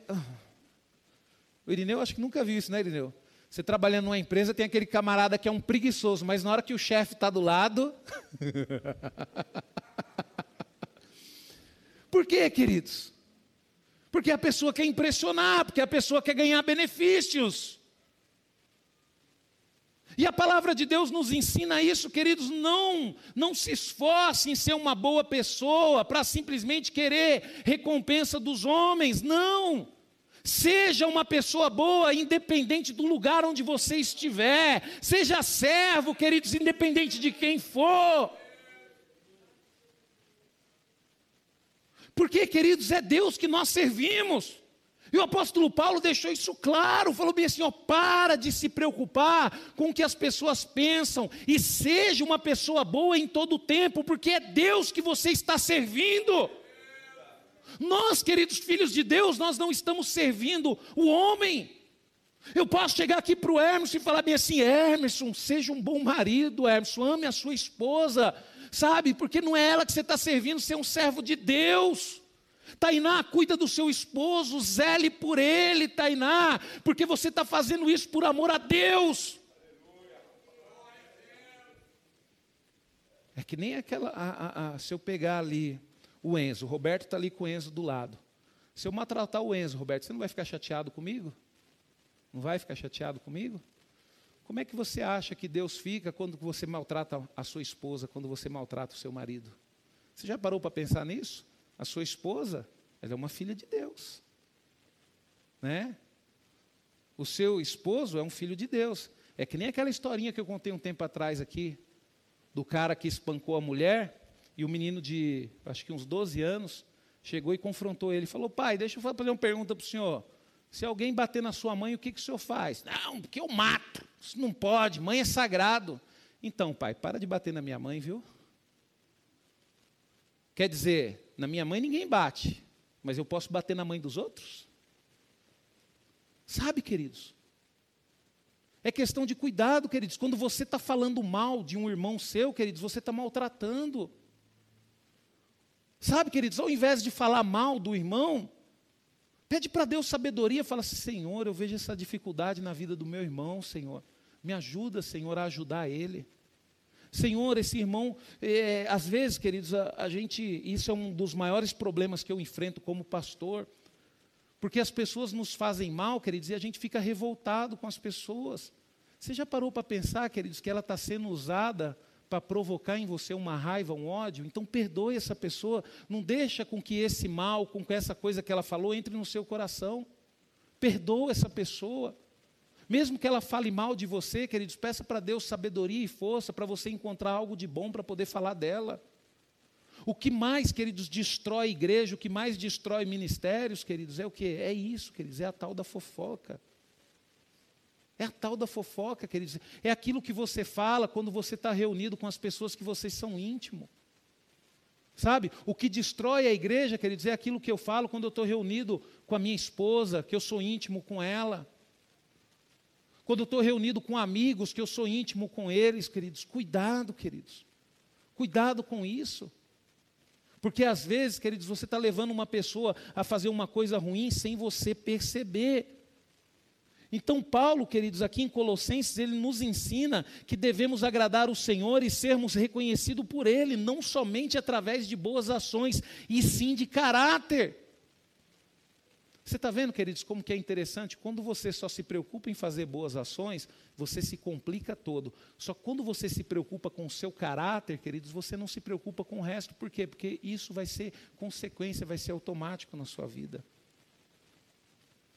A: O Irineu acho que nunca viu isso, né, Irineu? Você trabalhando numa empresa, tem aquele camarada que é um preguiçoso, mas na hora que o chefe está do lado. Por quê, queridos? Porque a pessoa quer impressionar, porque a pessoa quer ganhar benefícios. E a palavra de Deus nos ensina isso, queridos, não, não se esforce em ser uma boa pessoa para simplesmente querer recompensa dos homens, não. Seja uma pessoa boa, independente do lugar onde você estiver. Seja servo, queridos, independente de quem for. Porque, queridos, é Deus que nós servimos. E o apóstolo Paulo deixou isso claro, falou bem assim: ó, para de se preocupar com o que as pessoas pensam e seja uma pessoa boa em todo o tempo, porque é Deus que você está servindo. Nós, queridos filhos de Deus, nós não estamos servindo o homem. Eu posso chegar aqui para o Hermes e falar bem assim: Hermeson, seja um bom marido, Hermeson, ame a sua esposa, sabe? Porque não é ela que você está servindo, você é um servo de Deus. Tainá, cuida do seu esposo, zele por ele, Tainá, porque você está fazendo isso por amor a Deus. É que nem aquela. A, a, a, se eu pegar ali o Enzo, o Roberto está ali com o Enzo do lado. Se eu maltratar o Enzo, Roberto, você não vai ficar chateado comigo? Não vai ficar chateado comigo? Como é que você acha que Deus fica quando você maltrata a sua esposa, quando você maltrata o seu marido? Você já parou para pensar nisso? A sua esposa, ela é uma filha de Deus. Né? O seu esposo é um filho de Deus. É que nem aquela historinha que eu contei um tempo atrás aqui, do cara que espancou a mulher, e o menino de, acho que uns 12 anos, chegou e confrontou ele. Falou, pai, deixa eu fazer uma pergunta para o senhor. Se alguém bater na sua mãe, o que, que o senhor faz? Não, porque eu mato. Isso não pode, mãe é sagrado. Então, pai, para de bater na minha mãe, viu? Quer dizer, na minha mãe ninguém bate, mas eu posso bater na mãe dos outros? Sabe, queridos? É questão de cuidado, queridos. Quando você está falando mal de um irmão seu, queridos, você está maltratando. Sabe, queridos, ao invés de falar mal do irmão, pede para Deus sabedoria, fala assim: Senhor, eu vejo essa dificuldade na vida do meu irmão, Senhor. Me ajuda, Senhor, a ajudar ele. Senhor, esse irmão, é, às vezes, queridos, a, a gente, isso é um dos maiores problemas que eu enfrento como pastor, porque as pessoas nos fazem mal, queridos, e a gente fica revoltado com as pessoas. Você já parou para pensar, queridos, que ela está sendo usada para provocar em você uma raiva, um ódio, então perdoe essa pessoa, não deixa com que esse mal, com que essa coisa que ela falou entre no seu coração. Perdoa essa pessoa. Mesmo que ela fale mal de você, queridos, peça para Deus sabedoria e força para você encontrar algo de bom para poder falar dela. O que mais, queridos, destrói igreja, o que mais destrói ministérios, queridos, é o que? É isso, queridos, é a tal da fofoca. É a tal da fofoca, queridos. É aquilo que você fala quando você está reunido com as pessoas que vocês são íntimos. Sabe? O que destrói a igreja, queridos, é aquilo que eu falo quando eu estou reunido com a minha esposa, que eu sou íntimo com ela. Quando eu estou reunido com amigos, que eu sou íntimo com eles, queridos. Cuidado, queridos. Cuidado com isso. Porque às vezes, queridos, você está levando uma pessoa a fazer uma coisa ruim sem você perceber. Então, Paulo, queridos, aqui em Colossenses, ele nos ensina que devemos agradar o Senhor e sermos reconhecidos por Ele, não somente através de boas ações, e sim de caráter. Você está vendo, queridos, como que é interessante? Quando você só se preocupa em fazer boas ações, você se complica todo. Só quando você se preocupa com o seu caráter, queridos, você não se preocupa com o resto. Por quê? Porque isso vai ser consequência, vai ser automático na sua vida.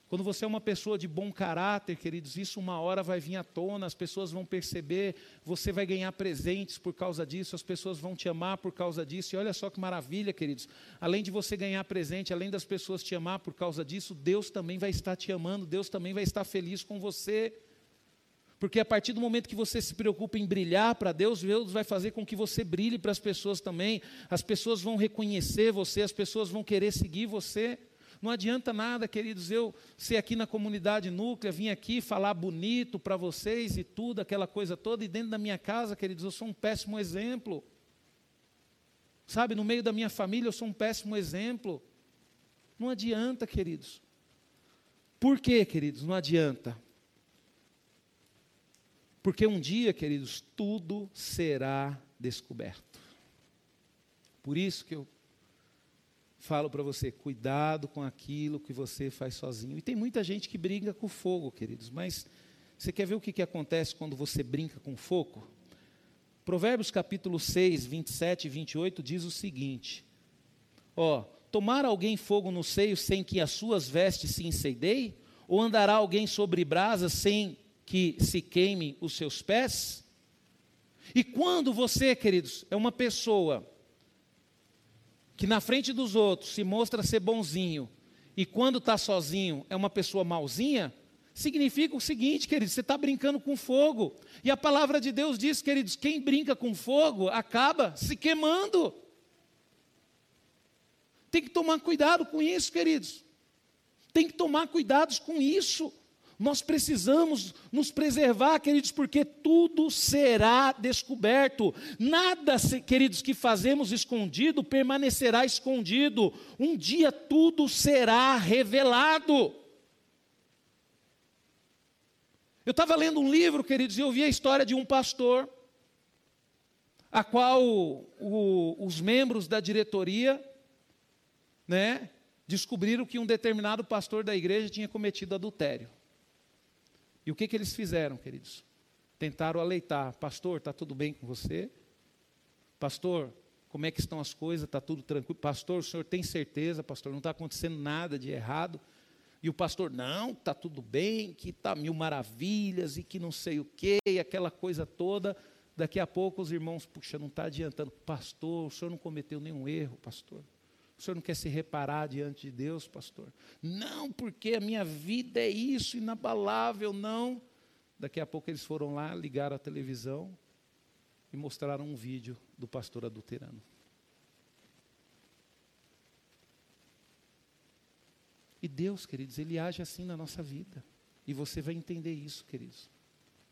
A: Quando você é uma pessoa de bom caráter, queridos, isso uma hora vai vir à tona, as pessoas vão perceber, você vai ganhar presentes por causa disso, as pessoas vão te amar por causa disso. E olha só que maravilha, queridos. Além de você ganhar presente, além das pessoas te amar por causa disso, Deus também vai estar te amando, Deus também vai estar feliz com você. Porque a partir do momento que você se preocupa em brilhar para Deus, Deus vai fazer com que você brilhe para as pessoas também. As pessoas vão reconhecer você, as pessoas vão querer seguir você. Não adianta nada, queridos, eu ser aqui na comunidade núclea, vim aqui falar bonito para vocês e tudo, aquela coisa toda, e dentro da minha casa, queridos, eu sou um péssimo exemplo. Sabe, no meio da minha família eu sou um péssimo exemplo. Não adianta, queridos. Por quê, queridos? Não adianta. Porque um dia, queridos, tudo será descoberto. Por isso que eu falo para você, cuidado com aquilo que você faz sozinho. E tem muita gente que brinca com fogo, queridos, mas você quer ver o que, que acontece quando você brinca com fogo? Provérbios capítulo 6, 27 e 28 diz o seguinte: Ó, tomar alguém fogo no seio sem que as suas vestes se incendeiem? Ou andará alguém sobre brasas sem que se queimem os seus pés? E quando você, queridos, é uma pessoa que na frente dos outros se mostra ser bonzinho e quando está sozinho é uma pessoa malzinha, significa o seguinte, queridos: você está brincando com fogo. E a palavra de Deus diz, queridos: quem brinca com fogo acaba se queimando. Tem que tomar cuidado com isso, queridos. Tem que tomar cuidados com isso. Nós precisamos nos preservar, queridos, porque tudo será descoberto. Nada, queridos, que fazemos escondido permanecerá escondido. Um dia tudo será revelado. Eu estava lendo um livro, queridos, e eu vi a história de um pastor, a qual o, os membros da diretoria, né, descobriram que um determinado pastor da igreja tinha cometido adultério. E o que, que eles fizeram, queridos? Tentaram aleitar. Pastor, está tudo bem com você? Pastor, como é que estão as coisas? Está tudo tranquilo? Pastor, o senhor tem certeza, pastor? Não está acontecendo nada de errado? E o pastor, não, está tudo bem, que está mil maravilhas e que não sei o quê, e aquela coisa toda. Daqui a pouco os irmãos, puxa, não está adiantando. Pastor, o senhor não cometeu nenhum erro, pastor. O senhor não quer se reparar diante de Deus, pastor? Não, porque a minha vida é isso, inabalável, não. Daqui a pouco eles foram lá, ligaram a televisão e mostraram um vídeo do pastor adulterano. E Deus, queridos, Ele age assim na nossa vida. E você vai entender isso, queridos.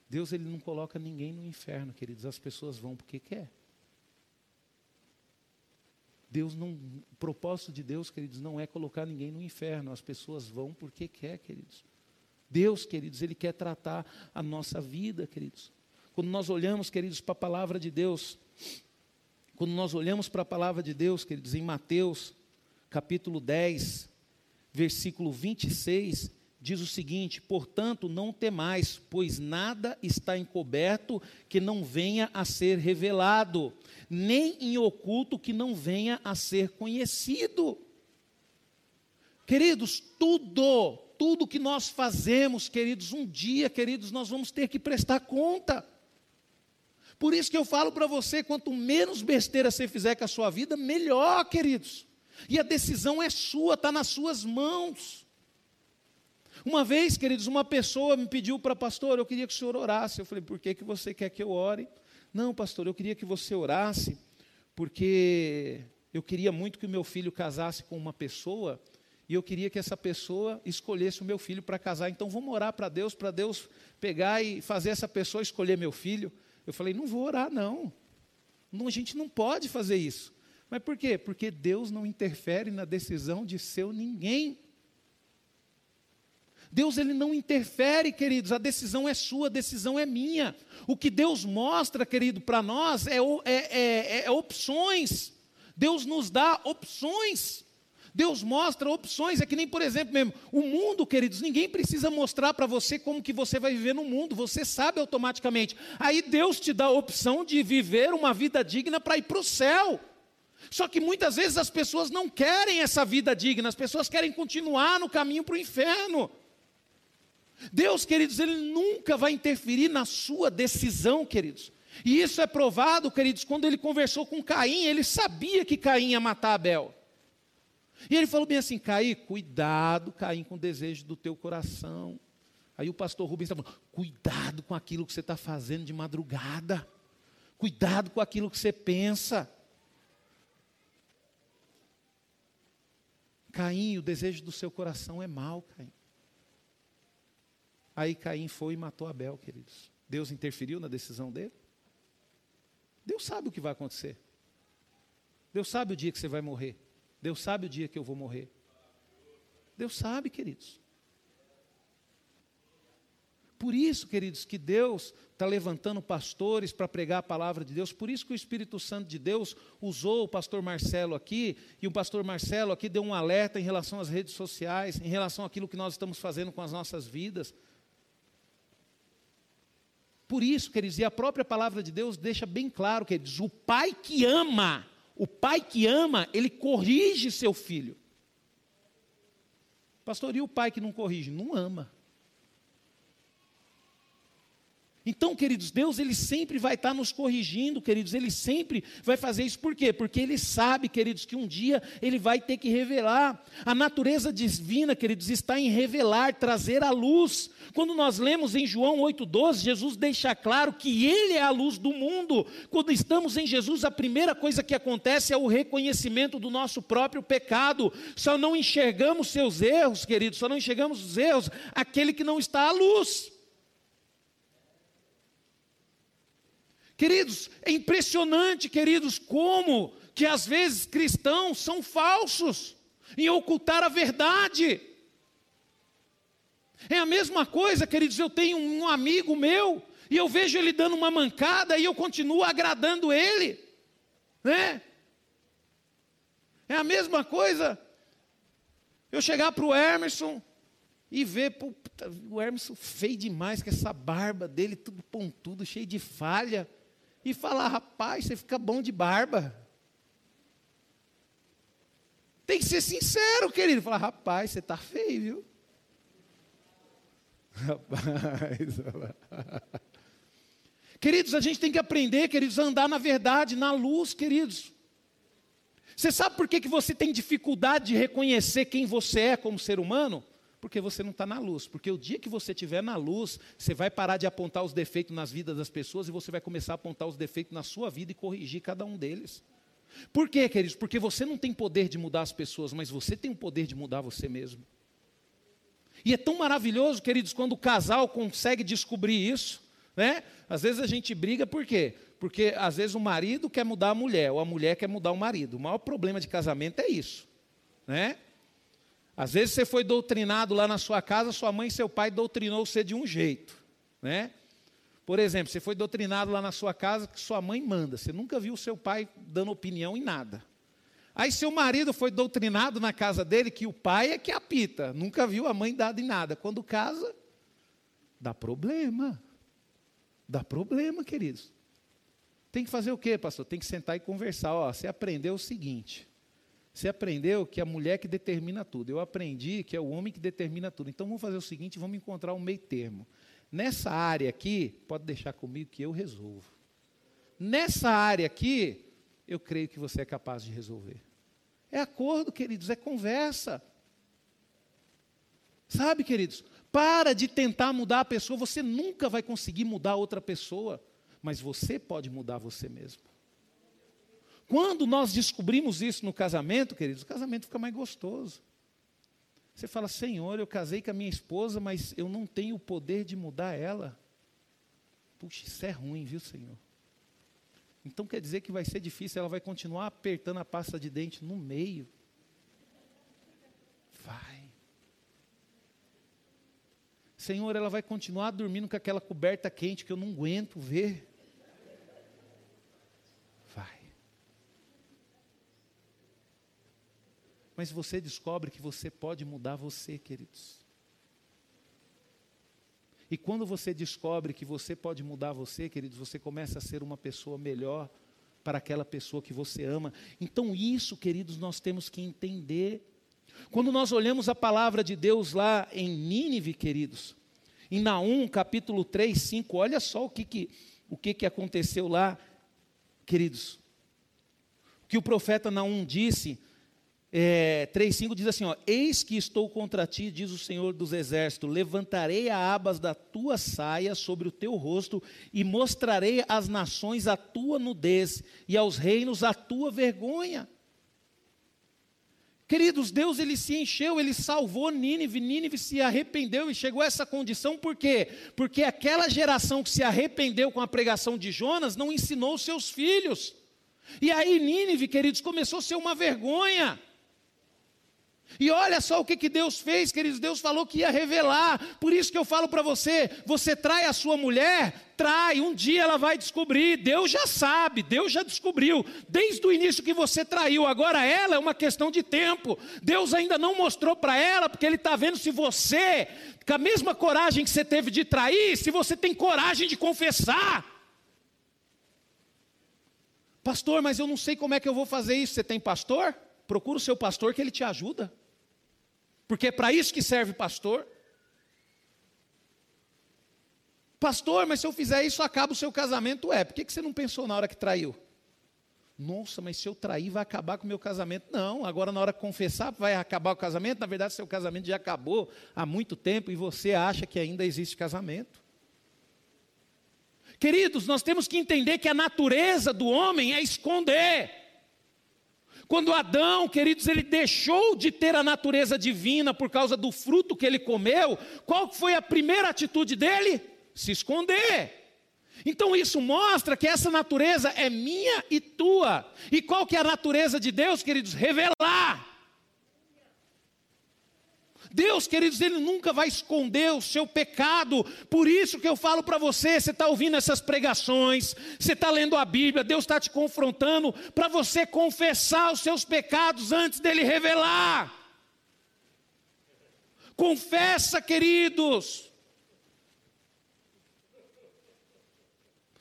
A: Deus, Ele não coloca ninguém no inferno, queridos. As pessoas vão porque quer. Deus não, o propósito de Deus, queridos, não é colocar ninguém no inferno. As pessoas vão porque quer, queridos. Deus, queridos, Ele quer tratar a nossa vida, queridos. Quando nós olhamos, queridos, para a palavra de Deus, quando nós olhamos para a palavra de Deus, queridos, em Mateus, capítulo 10, versículo 26, diz o seguinte: Portanto, não temais, pois nada está encoberto que não venha a ser revelado, nem em oculto que não venha a ser conhecido. Queridos, tudo, tudo que nós fazemos, queridos, um dia, queridos, nós vamos ter que prestar conta. Por isso que eu falo para você: quanto menos besteira você fizer com a sua vida, melhor, queridos. E a decisão é sua, está nas suas mãos. Uma vez, queridos, uma pessoa me pediu para pastor, eu queria que o senhor orasse. Eu falei, por que, que você quer que eu ore? Não, pastor, eu queria que você orasse, porque eu queria muito que o meu filho casasse com uma pessoa, e eu queria que essa pessoa escolhesse o meu filho para casar. Então vamos orar para Deus, para Deus pegar e fazer essa pessoa escolher meu filho. Eu falei, não vou orar, não. não a gente não pode fazer isso. Mas por quê? Porque Deus não interfere na decisão de seu ninguém. Deus ele não interfere, queridos, a decisão é sua, a decisão é minha. O que Deus mostra, querido, para nós é, é, é, é, opções. Deus nos dá opções. Deus mostra opções, é que nem, por exemplo, mesmo, o mundo, queridos, ninguém precisa mostrar para você como que você vai viver no mundo, você sabe automaticamente. Aí Deus te dá a opção de viver uma vida digna para ir para o céu. Só que muitas vezes as pessoas não querem essa vida digna, as pessoas querem continuar no caminho para o inferno. Deus, queridos, Ele nunca vai interferir na sua decisão, queridos. E isso é provado, queridos, quando ele conversou com Caim, ele sabia que Caim ia matar Abel. E ele falou bem assim: Caim, cuidado, Caim, com o desejo do teu coração. Aí o pastor Rubens estava falando: cuidado com aquilo que você está fazendo de madrugada. Cuidado com aquilo que você pensa. Caim, o desejo do seu coração é mal, Caim. Aí Caim foi e matou Abel, queridos. Deus interferiu na decisão dele? Deus sabe o que vai acontecer. Deus sabe o dia que você vai morrer. Deus sabe o dia que eu vou morrer. Deus sabe, queridos. Por isso, queridos, que Deus está levantando pastores para pregar a palavra de Deus. Por isso que o Espírito Santo de Deus usou o pastor Marcelo aqui, e o pastor Marcelo aqui deu um alerta em relação às redes sociais, em relação àquilo que nós estamos fazendo com as nossas vidas. Por isso, queridos, e a própria palavra de Deus deixa bem claro, queridos, o pai que ama, o pai que ama, ele corrige seu filho. Pastor, e o pai que não corrige? Não ama. Então, queridos, Deus ele sempre vai estar nos corrigindo, queridos, ele sempre vai fazer isso. Por quê? Porque ele sabe, queridos, que um dia ele vai ter que revelar. A natureza divina, queridos, está em revelar, trazer a luz. Quando nós lemos em João 8:12, Jesus deixa claro que ele é a luz do mundo. Quando estamos em Jesus, a primeira coisa que acontece é o reconhecimento do nosso próprio pecado. Só não enxergamos seus erros, queridos, só não enxergamos os erros aquele que não está à luz. Queridos, é impressionante, queridos, como que às vezes cristãos são falsos em ocultar a verdade. É a mesma coisa, queridos, eu tenho um amigo meu e eu vejo ele dando uma mancada e eu continuo agradando ele, né? É a mesma coisa eu chegar para o Emerson e vê pô, o Hermes feio demais, com essa barba dele, tudo pontudo, cheio de falha, e fala: rapaz, você fica bom de barba. Tem que ser sincero, querido. Falar, rapaz, você está feio, viu? Rapaz, queridos, a gente tem que aprender, queridos, a andar na verdade, na luz, queridos. Você sabe por que, que você tem dificuldade de reconhecer quem você é como ser humano? Porque você não está na luz. Porque o dia que você estiver na luz, você vai parar de apontar os defeitos nas vidas das pessoas e você vai começar a apontar os defeitos na sua vida e corrigir cada um deles. Por quê, queridos? Porque você não tem poder de mudar as pessoas, mas você tem o poder de mudar você mesmo. E é tão maravilhoso, queridos, quando o casal consegue descobrir isso, né? Às vezes a gente briga por quê? Porque às vezes o marido quer mudar a mulher, ou a mulher quer mudar o marido. O maior problema de casamento é isso, né? Às vezes você foi doutrinado lá na sua casa, sua mãe e seu pai doutrinou você de um jeito, né? Por exemplo, você foi doutrinado lá na sua casa que sua mãe manda, você nunca viu seu pai dando opinião em nada. Aí seu marido foi doutrinado na casa dele que o pai é que apita, nunca viu a mãe dada em nada. Quando casa, dá problema. Dá problema, queridos. Tem que fazer o quê, pastor? Tem que sentar e conversar. Ó, você aprendeu o seguinte: você aprendeu que é a mulher que determina tudo. Eu aprendi que é o homem que determina tudo. Então vamos fazer o seguinte: vamos encontrar um meio termo. Nessa área aqui, pode deixar comigo que eu resolvo. Nessa área aqui, eu creio que você é capaz de resolver. É acordo, queridos, é conversa. Sabe, queridos? Para de tentar mudar a pessoa, você nunca vai conseguir mudar outra pessoa, mas você pode mudar você mesmo. Quando nós descobrimos isso no casamento, queridos, o casamento fica mais gostoso. Você fala, Senhor, eu casei com a minha esposa, mas eu não tenho o poder de mudar ela. Puxa, isso é ruim, viu, Senhor? Então quer dizer que vai ser difícil, ela vai continuar apertando a pasta de dente no meio. Vai. Senhor, ela vai continuar dormindo com aquela coberta quente que eu não aguento ver. Mas você descobre que você pode mudar você, queridos. E quando você descobre que você pode mudar você, queridos, você começa a ser uma pessoa melhor para aquela pessoa que você ama. Então, isso, queridos, nós temos que entender. Quando nós olhamos a palavra de Deus lá em Nínive, queridos, em Naum, capítulo 3, 5, olha só o que, que, o que, que aconteceu lá, queridos. O que o profeta Naum disse é, 3,5 diz assim: ó, Eis que estou contra ti, diz o Senhor dos Exércitos, levantarei a abas da tua saia sobre o teu rosto e mostrarei às nações a tua nudez e aos reinos a tua vergonha. Queridos, Deus ele se encheu, ele salvou Nínive, Nínive se arrependeu e chegou a essa condição, por quê? Porque aquela geração que se arrependeu com a pregação de Jonas não ensinou seus filhos. E aí Nínive, queridos, começou a ser uma vergonha. E olha só o que, que Deus fez, queridos. Deus falou que ia revelar. Por isso que eu falo para você: você trai a sua mulher, trai, um dia ela vai descobrir. Deus já sabe, Deus já descobriu. Desde o início que você traiu, agora ela é uma questão de tempo. Deus ainda não mostrou para ela, porque Ele está vendo se você, com a mesma coragem que você teve de trair, se você tem coragem de confessar. Pastor, mas eu não sei como é que eu vou fazer isso. Você tem pastor? Procura o seu pastor que ele te ajuda porque é para isso que serve pastor. Pastor, mas se eu fizer isso, acaba o seu casamento. É, por que você não pensou na hora que traiu? Nossa, mas se eu trair, vai acabar com o meu casamento. Não, agora na hora de confessar, vai acabar o casamento. Na verdade, seu casamento já acabou há muito tempo e você acha que ainda existe casamento. Queridos, nós temos que entender que a natureza do homem é esconder. Quando Adão, queridos, ele deixou de ter a natureza divina por causa do fruto que ele comeu, qual foi a primeira atitude dele? Se esconder. Então isso mostra que essa natureza é minha e tua. E qual que é a natureza de Deus, queridos? Revelar. Deus, queridos, Ele nunca vai esconder o seu pecado. Por isso que eu falo para você: você está ouvindo essas pregações, você está lendo a Bíblia, Deus está te confrontando para você confessar os seus pecados antes dele revelar. Confessa, queridos.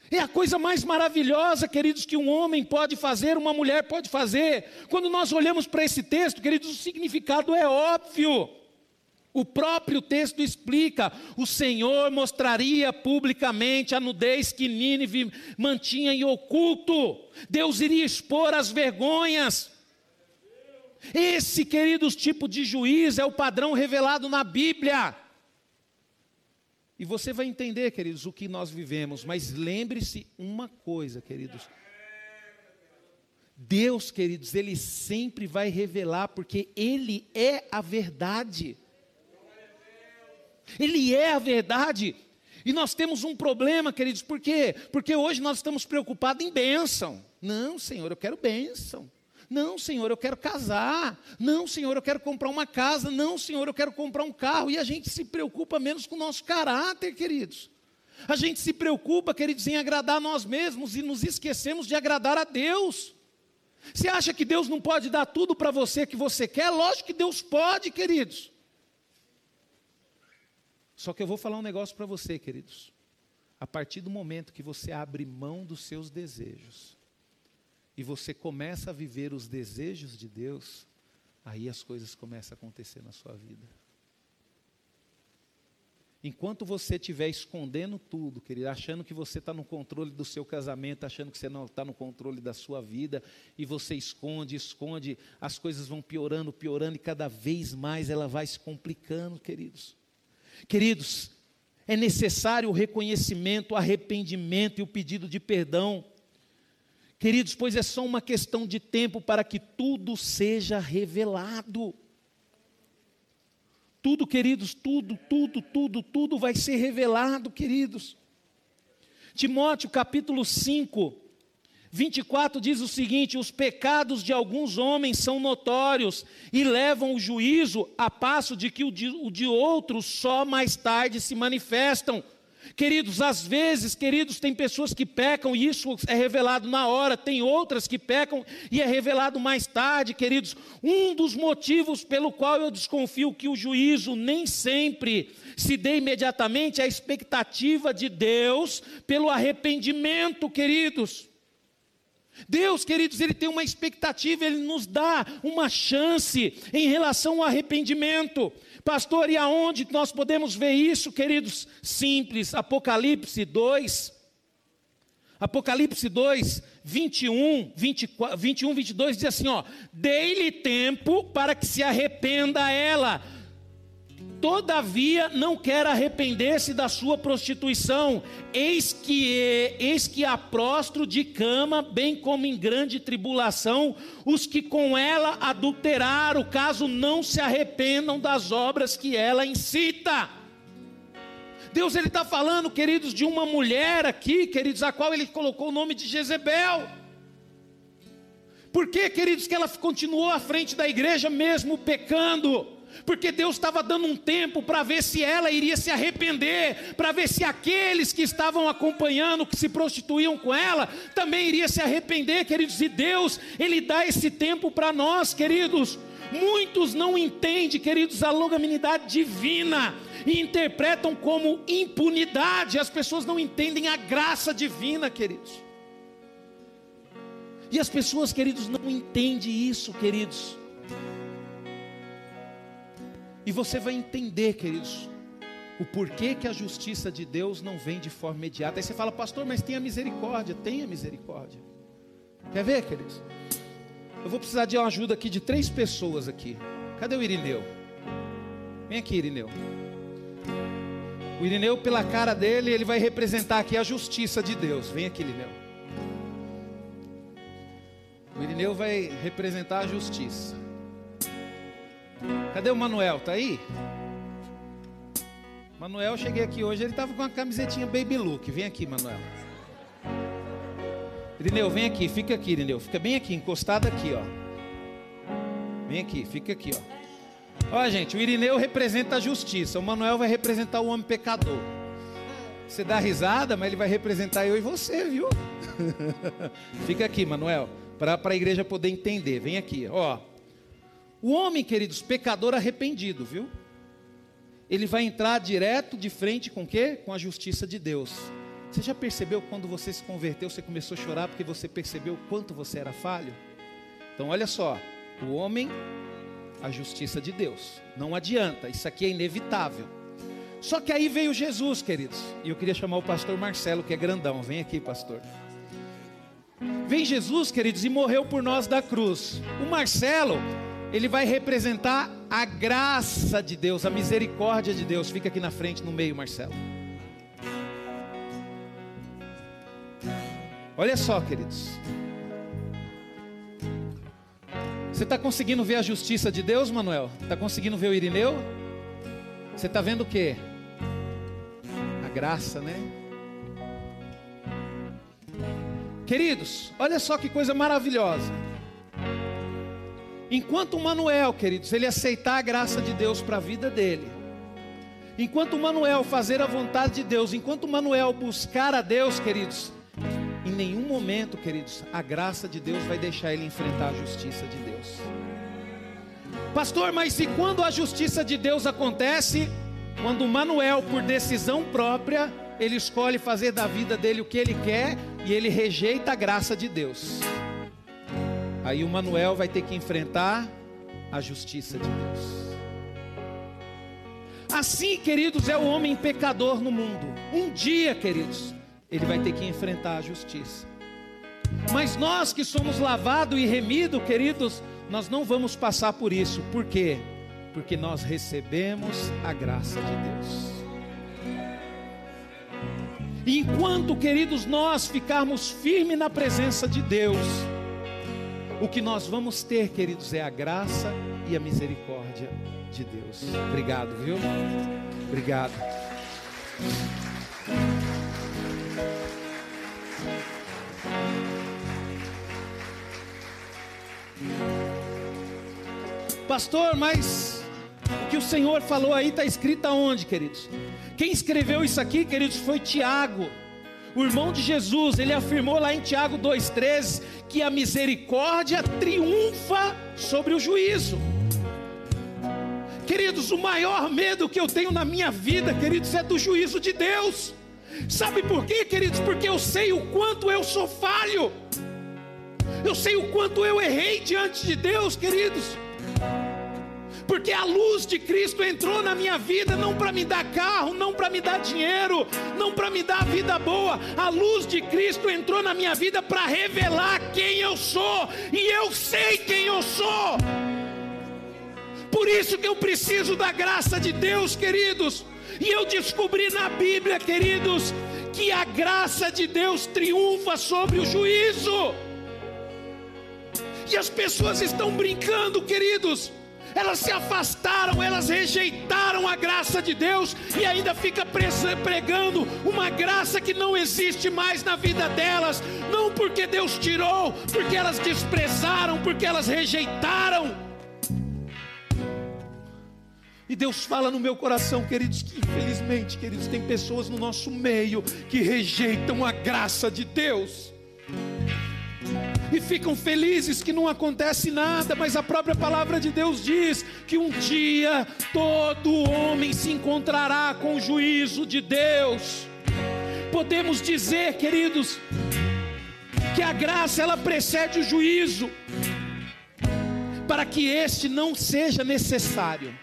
A: É a coisa mais maravilhosa, queridos, que um homem pode fazer, uma mulher pode fazer. Quando nós olhamos para esse texto, queridos, o significado é óbvio. O próprio texto explica: o Senhor mostraria publicamente a nudez que Nínive mantinha em oculto. Deus iria expor as vergonhas. Esse, queridos, tipo de juiz é o padrão revelado na Bíblia. E você vai entender, queridos, o que nós vivemos, mas lembre-se uma coisa, queridos. Deus, queridos, Ele sempre vai revelar, porque Ele é a verdade. Ele é a verdade. E nós temos um problema, queridos, por quê? Porque hoje nós estamos preocupados em bênção. Não, Senhor, eu quero bênção. Não, Senhor, eu quero casar. Não, Senhor, eu quero comprar uma casa. Não, Senhor, eu quero comprar um carro. E a gente se preocupa menos com o nosso caráter, queridos. A gente se preocupa, queridos, em agradar nós mesmos e nos esquecemos de agradar a Deus. Você acha que Deus não pode dar tudo para você que você quer? Lógico que Deus pode, queridos. Só que eu vou falar um negócio para você, queridos. A partir do momento que você abre mão dos seus desejos, e você começa a viver os desejos de Deus, aí as coisas começam a acontecer na sua vida. Enquanto você estiver escondendo tudo, querido, achando que você está no controle do seu casamento, achando que você não está no controle da sua vida, e você esconde, esconde, as coisas vão piorando, piorando, e cada vez mais ela vai se complicando, queridos. Queridos, é necessário o reconhecimento, o arrependimento e o pedido de perdão. Queridos, pois é só uma questão de tempo para que tudo seja revelado. Tudo, queridos, tudo, tudo, tudo, tudo vai ser revelado, queridos. Timóteo capítulo 5, 24 diz o seguinte: os pecados de alguns homens são notórios e levam o juízo, a passo de que o de, o de outros só mais tarde se manifestam. Queridos, às vezes, queridos, tem pessoas que pecam e isso é revelado na hora, tem outras que pecam e é revelado mais tarde, queridos. Um dos motivos pelo qual eu desconfio que o juízo nem sempre se dê imediatamente é a expectativa de Deus pelo arrependimento, queridos. Deus, queridos, Ele tem uma expectativa, Ele nos dá uma chance em relação ao arrependimento. Pastor, e aonde nós podemos ver isso, queridos? Simples, Apocalipse 2. Apocalipse 2, 21, 24, 21, 22 diz assim: ó, dei-lhe tempo para que se arrependa ela todavia não quer arrepender-se da sua prostituição, eis que, é, eis que há prostro de cama, bem como em grande tribulação, os que com ela adulteraram, caso não se arrependam das obras que ela incita. Deus ele está falando, queridos, de uma mulher aqui, queridos, a qual ele colocou o nome de Jezebel. Por que, queridos, que ela continuou à frente da igreja mesmo pecando? Porque Deus estava dando um tempo para ver se ela iria se arrepender, para ver se aqueles que estavam acompanhando, que se prostituíam com ela, também iria se arrepender, queridos. E Deus, Ele dá esse tempo para nós, queridos. Muitos não entendem, queridos, a longanimidade divina e interpretam como impunidade. As pessoas não entendem a graça divina, queridos. E as pessoas, queridos, não entendem isso, queridos. E você vai entender, queridos, o porquê que a justiça de Deus não vem de forma imediata. Aí você fala, pastor, mas tenha misericórdia, tenha misericórdia. Quer ver, queridos? Eu vou precisar de uma ajuda aqui de três pessoas aqui. Cadê o Irineu? Vem aqui, Irineu. O Irineu, pela cara dele, ele vai representar aqui a justiça de Deus. Vem aqui, Irineu. O Irineu vai representar a justiça. Cadê o Manuel? Tá aí? Manuel, cheguei aqui hoje, ele estava com uma camisetinha baby look. Vem aqui, Manuel. Irineu, vem aqui, fica aqui, Irineu. Fica bem aqui, encostado aqui, ó. Vem aqui, fica aqui, ó. Ó, gente, o Irineu representa a justiça, o Manuel vai representar o homem pecador. Você dá risada, mas ele vai representar eu e você, viu? fica aqui, Manuel, para a igreja poder entender. Vem aqui, ó. O homem, queridos, pecador arrependido, viu? ele vai entrar direto de frente com o quê? Com a justiça de Deus. Você já percebeu quando você se converteu, você começou a chorar porque você percebeu quanto você era falho? Então, olha só, o homem, a justiça de Deus. Não adianta, isso aqui é inevitável. Só que aí veio Jesus, queridos. E eu queria chamar o pastor Marcelo, que é grandão. Vem aqui, pastor. Vem Jesus, queridos, e morreu por nós da cruz. O Marcelo, ele vai representar a graça de Deus, a misericórdia de Deus. Fica aqui na frente, no meio, Marcelo. Olha só, queridos. Você está conseguindo ver a justiça de Deus, Manuel? Está conseguindo ver o Irineu? Você está vendo o que? A graça, né? Queridos, olha só que coisa maravilhosa. Enquanto o Manuel, queridos, ele aceitar a graça de Deus para a vida dele, enquanto Manuel fazer a vontade de Deus, enquanto Manuel buscar a Deus, queridos, em nenhum momento, queridos, a graça de Deus vai deixar ele enfrentar a justiça de Deus. Pastor, mas e quando a justiça de Deus acontece? Quando Manuel, por decisão própria, ele escolhe fazer da vida dele o que ele quer e ele rejeita a graça de Deus. Aí o Manuel vai ter que enfrentar a justiça de Deus. Assim, queridos, é o homem pecador no mundo. Um dia, queridos, ele vai ter que enfrentar a justiça. Mas nós que somos lavados e remidos, queridos, nós não vamos passar por isso. Por quê? Porque nós recebemos a graça de Deus. Enquanto, queridos, nós ficarmos firmes na presença de Deus, o que nós vamos ter, queridos, é a graça e a misericórdia de Deus. Obrigado, viu? Obrigado. Pastor, mas o que o Senhor falou aí está escrito aonde, queridos? Quem escreveu isso aqui, queridos, foi Tiago, o irmão de Jesus. Ele afirmou lá em Tiago 2,13 que a misericórdia triunfa sobre o juízo. Queridos, o maior medo que eu tenho na minha vida, queridos, é do juízo de Deus. Sabe por quê, queridos? Porque eu sei o quanto eu sou falho. Eu sei o quanto eu errei diante de Deus, queridos. Porque a luz de Cristo entrou na minha vida não para me dar carro, não para me dar dinheiro, não para me dar vida boa. A luz de Cristo entrou na minha vida para revelar quem eu sou, e eu sei quem eu sou. Por isso que eu preciso da graça de Deus, queridos. E eu descobri na Bíblia, queridos, que a graça de Deus triunfa sobre o juízo. E as pessoas estão brincando, queridos. Elas se afastaram, elas rejeitaram a graça de Deus e ainda fica pregando uma graça que não existe mais na vida delas, não porque Deus tirou, porque elas desprezaram, porque elas rejeitaram. E Deus fala no meu coração, queridos, que infelizmente, queridos, tem pessoas no nosso meio que rejeitam a graça de Deus e ficam felizes que não acontece nada, mas a própria palavra de Deus diz que um dia todo homem se encontrará com o juízo de Deus. Podemos dizer, queridos, que a graça ela precede o juízo, para que este não seja necessário.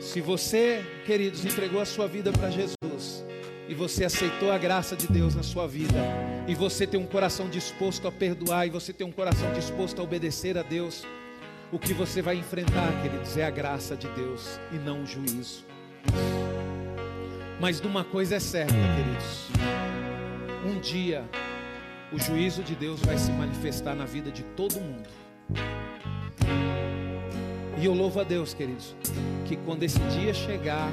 A: Se você, queridos, entregou a sua vida para Jesus, e você aceitou a graça de Deus na sua vida, e você tem um coração disposto a perdoar, e você tem um coração disposto a obedecer a Deus, o que você vai enfrentar, queridos, é a graça de Deus e não o juízo. Mas de uma coisa é certa, queridos: um dia o juízo de Deus vai se manifestar na vida de todo mundo. E eu louvo a Deus, queridos, que quando esse dia chegar,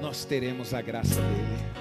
A: nós teremos a graça dele.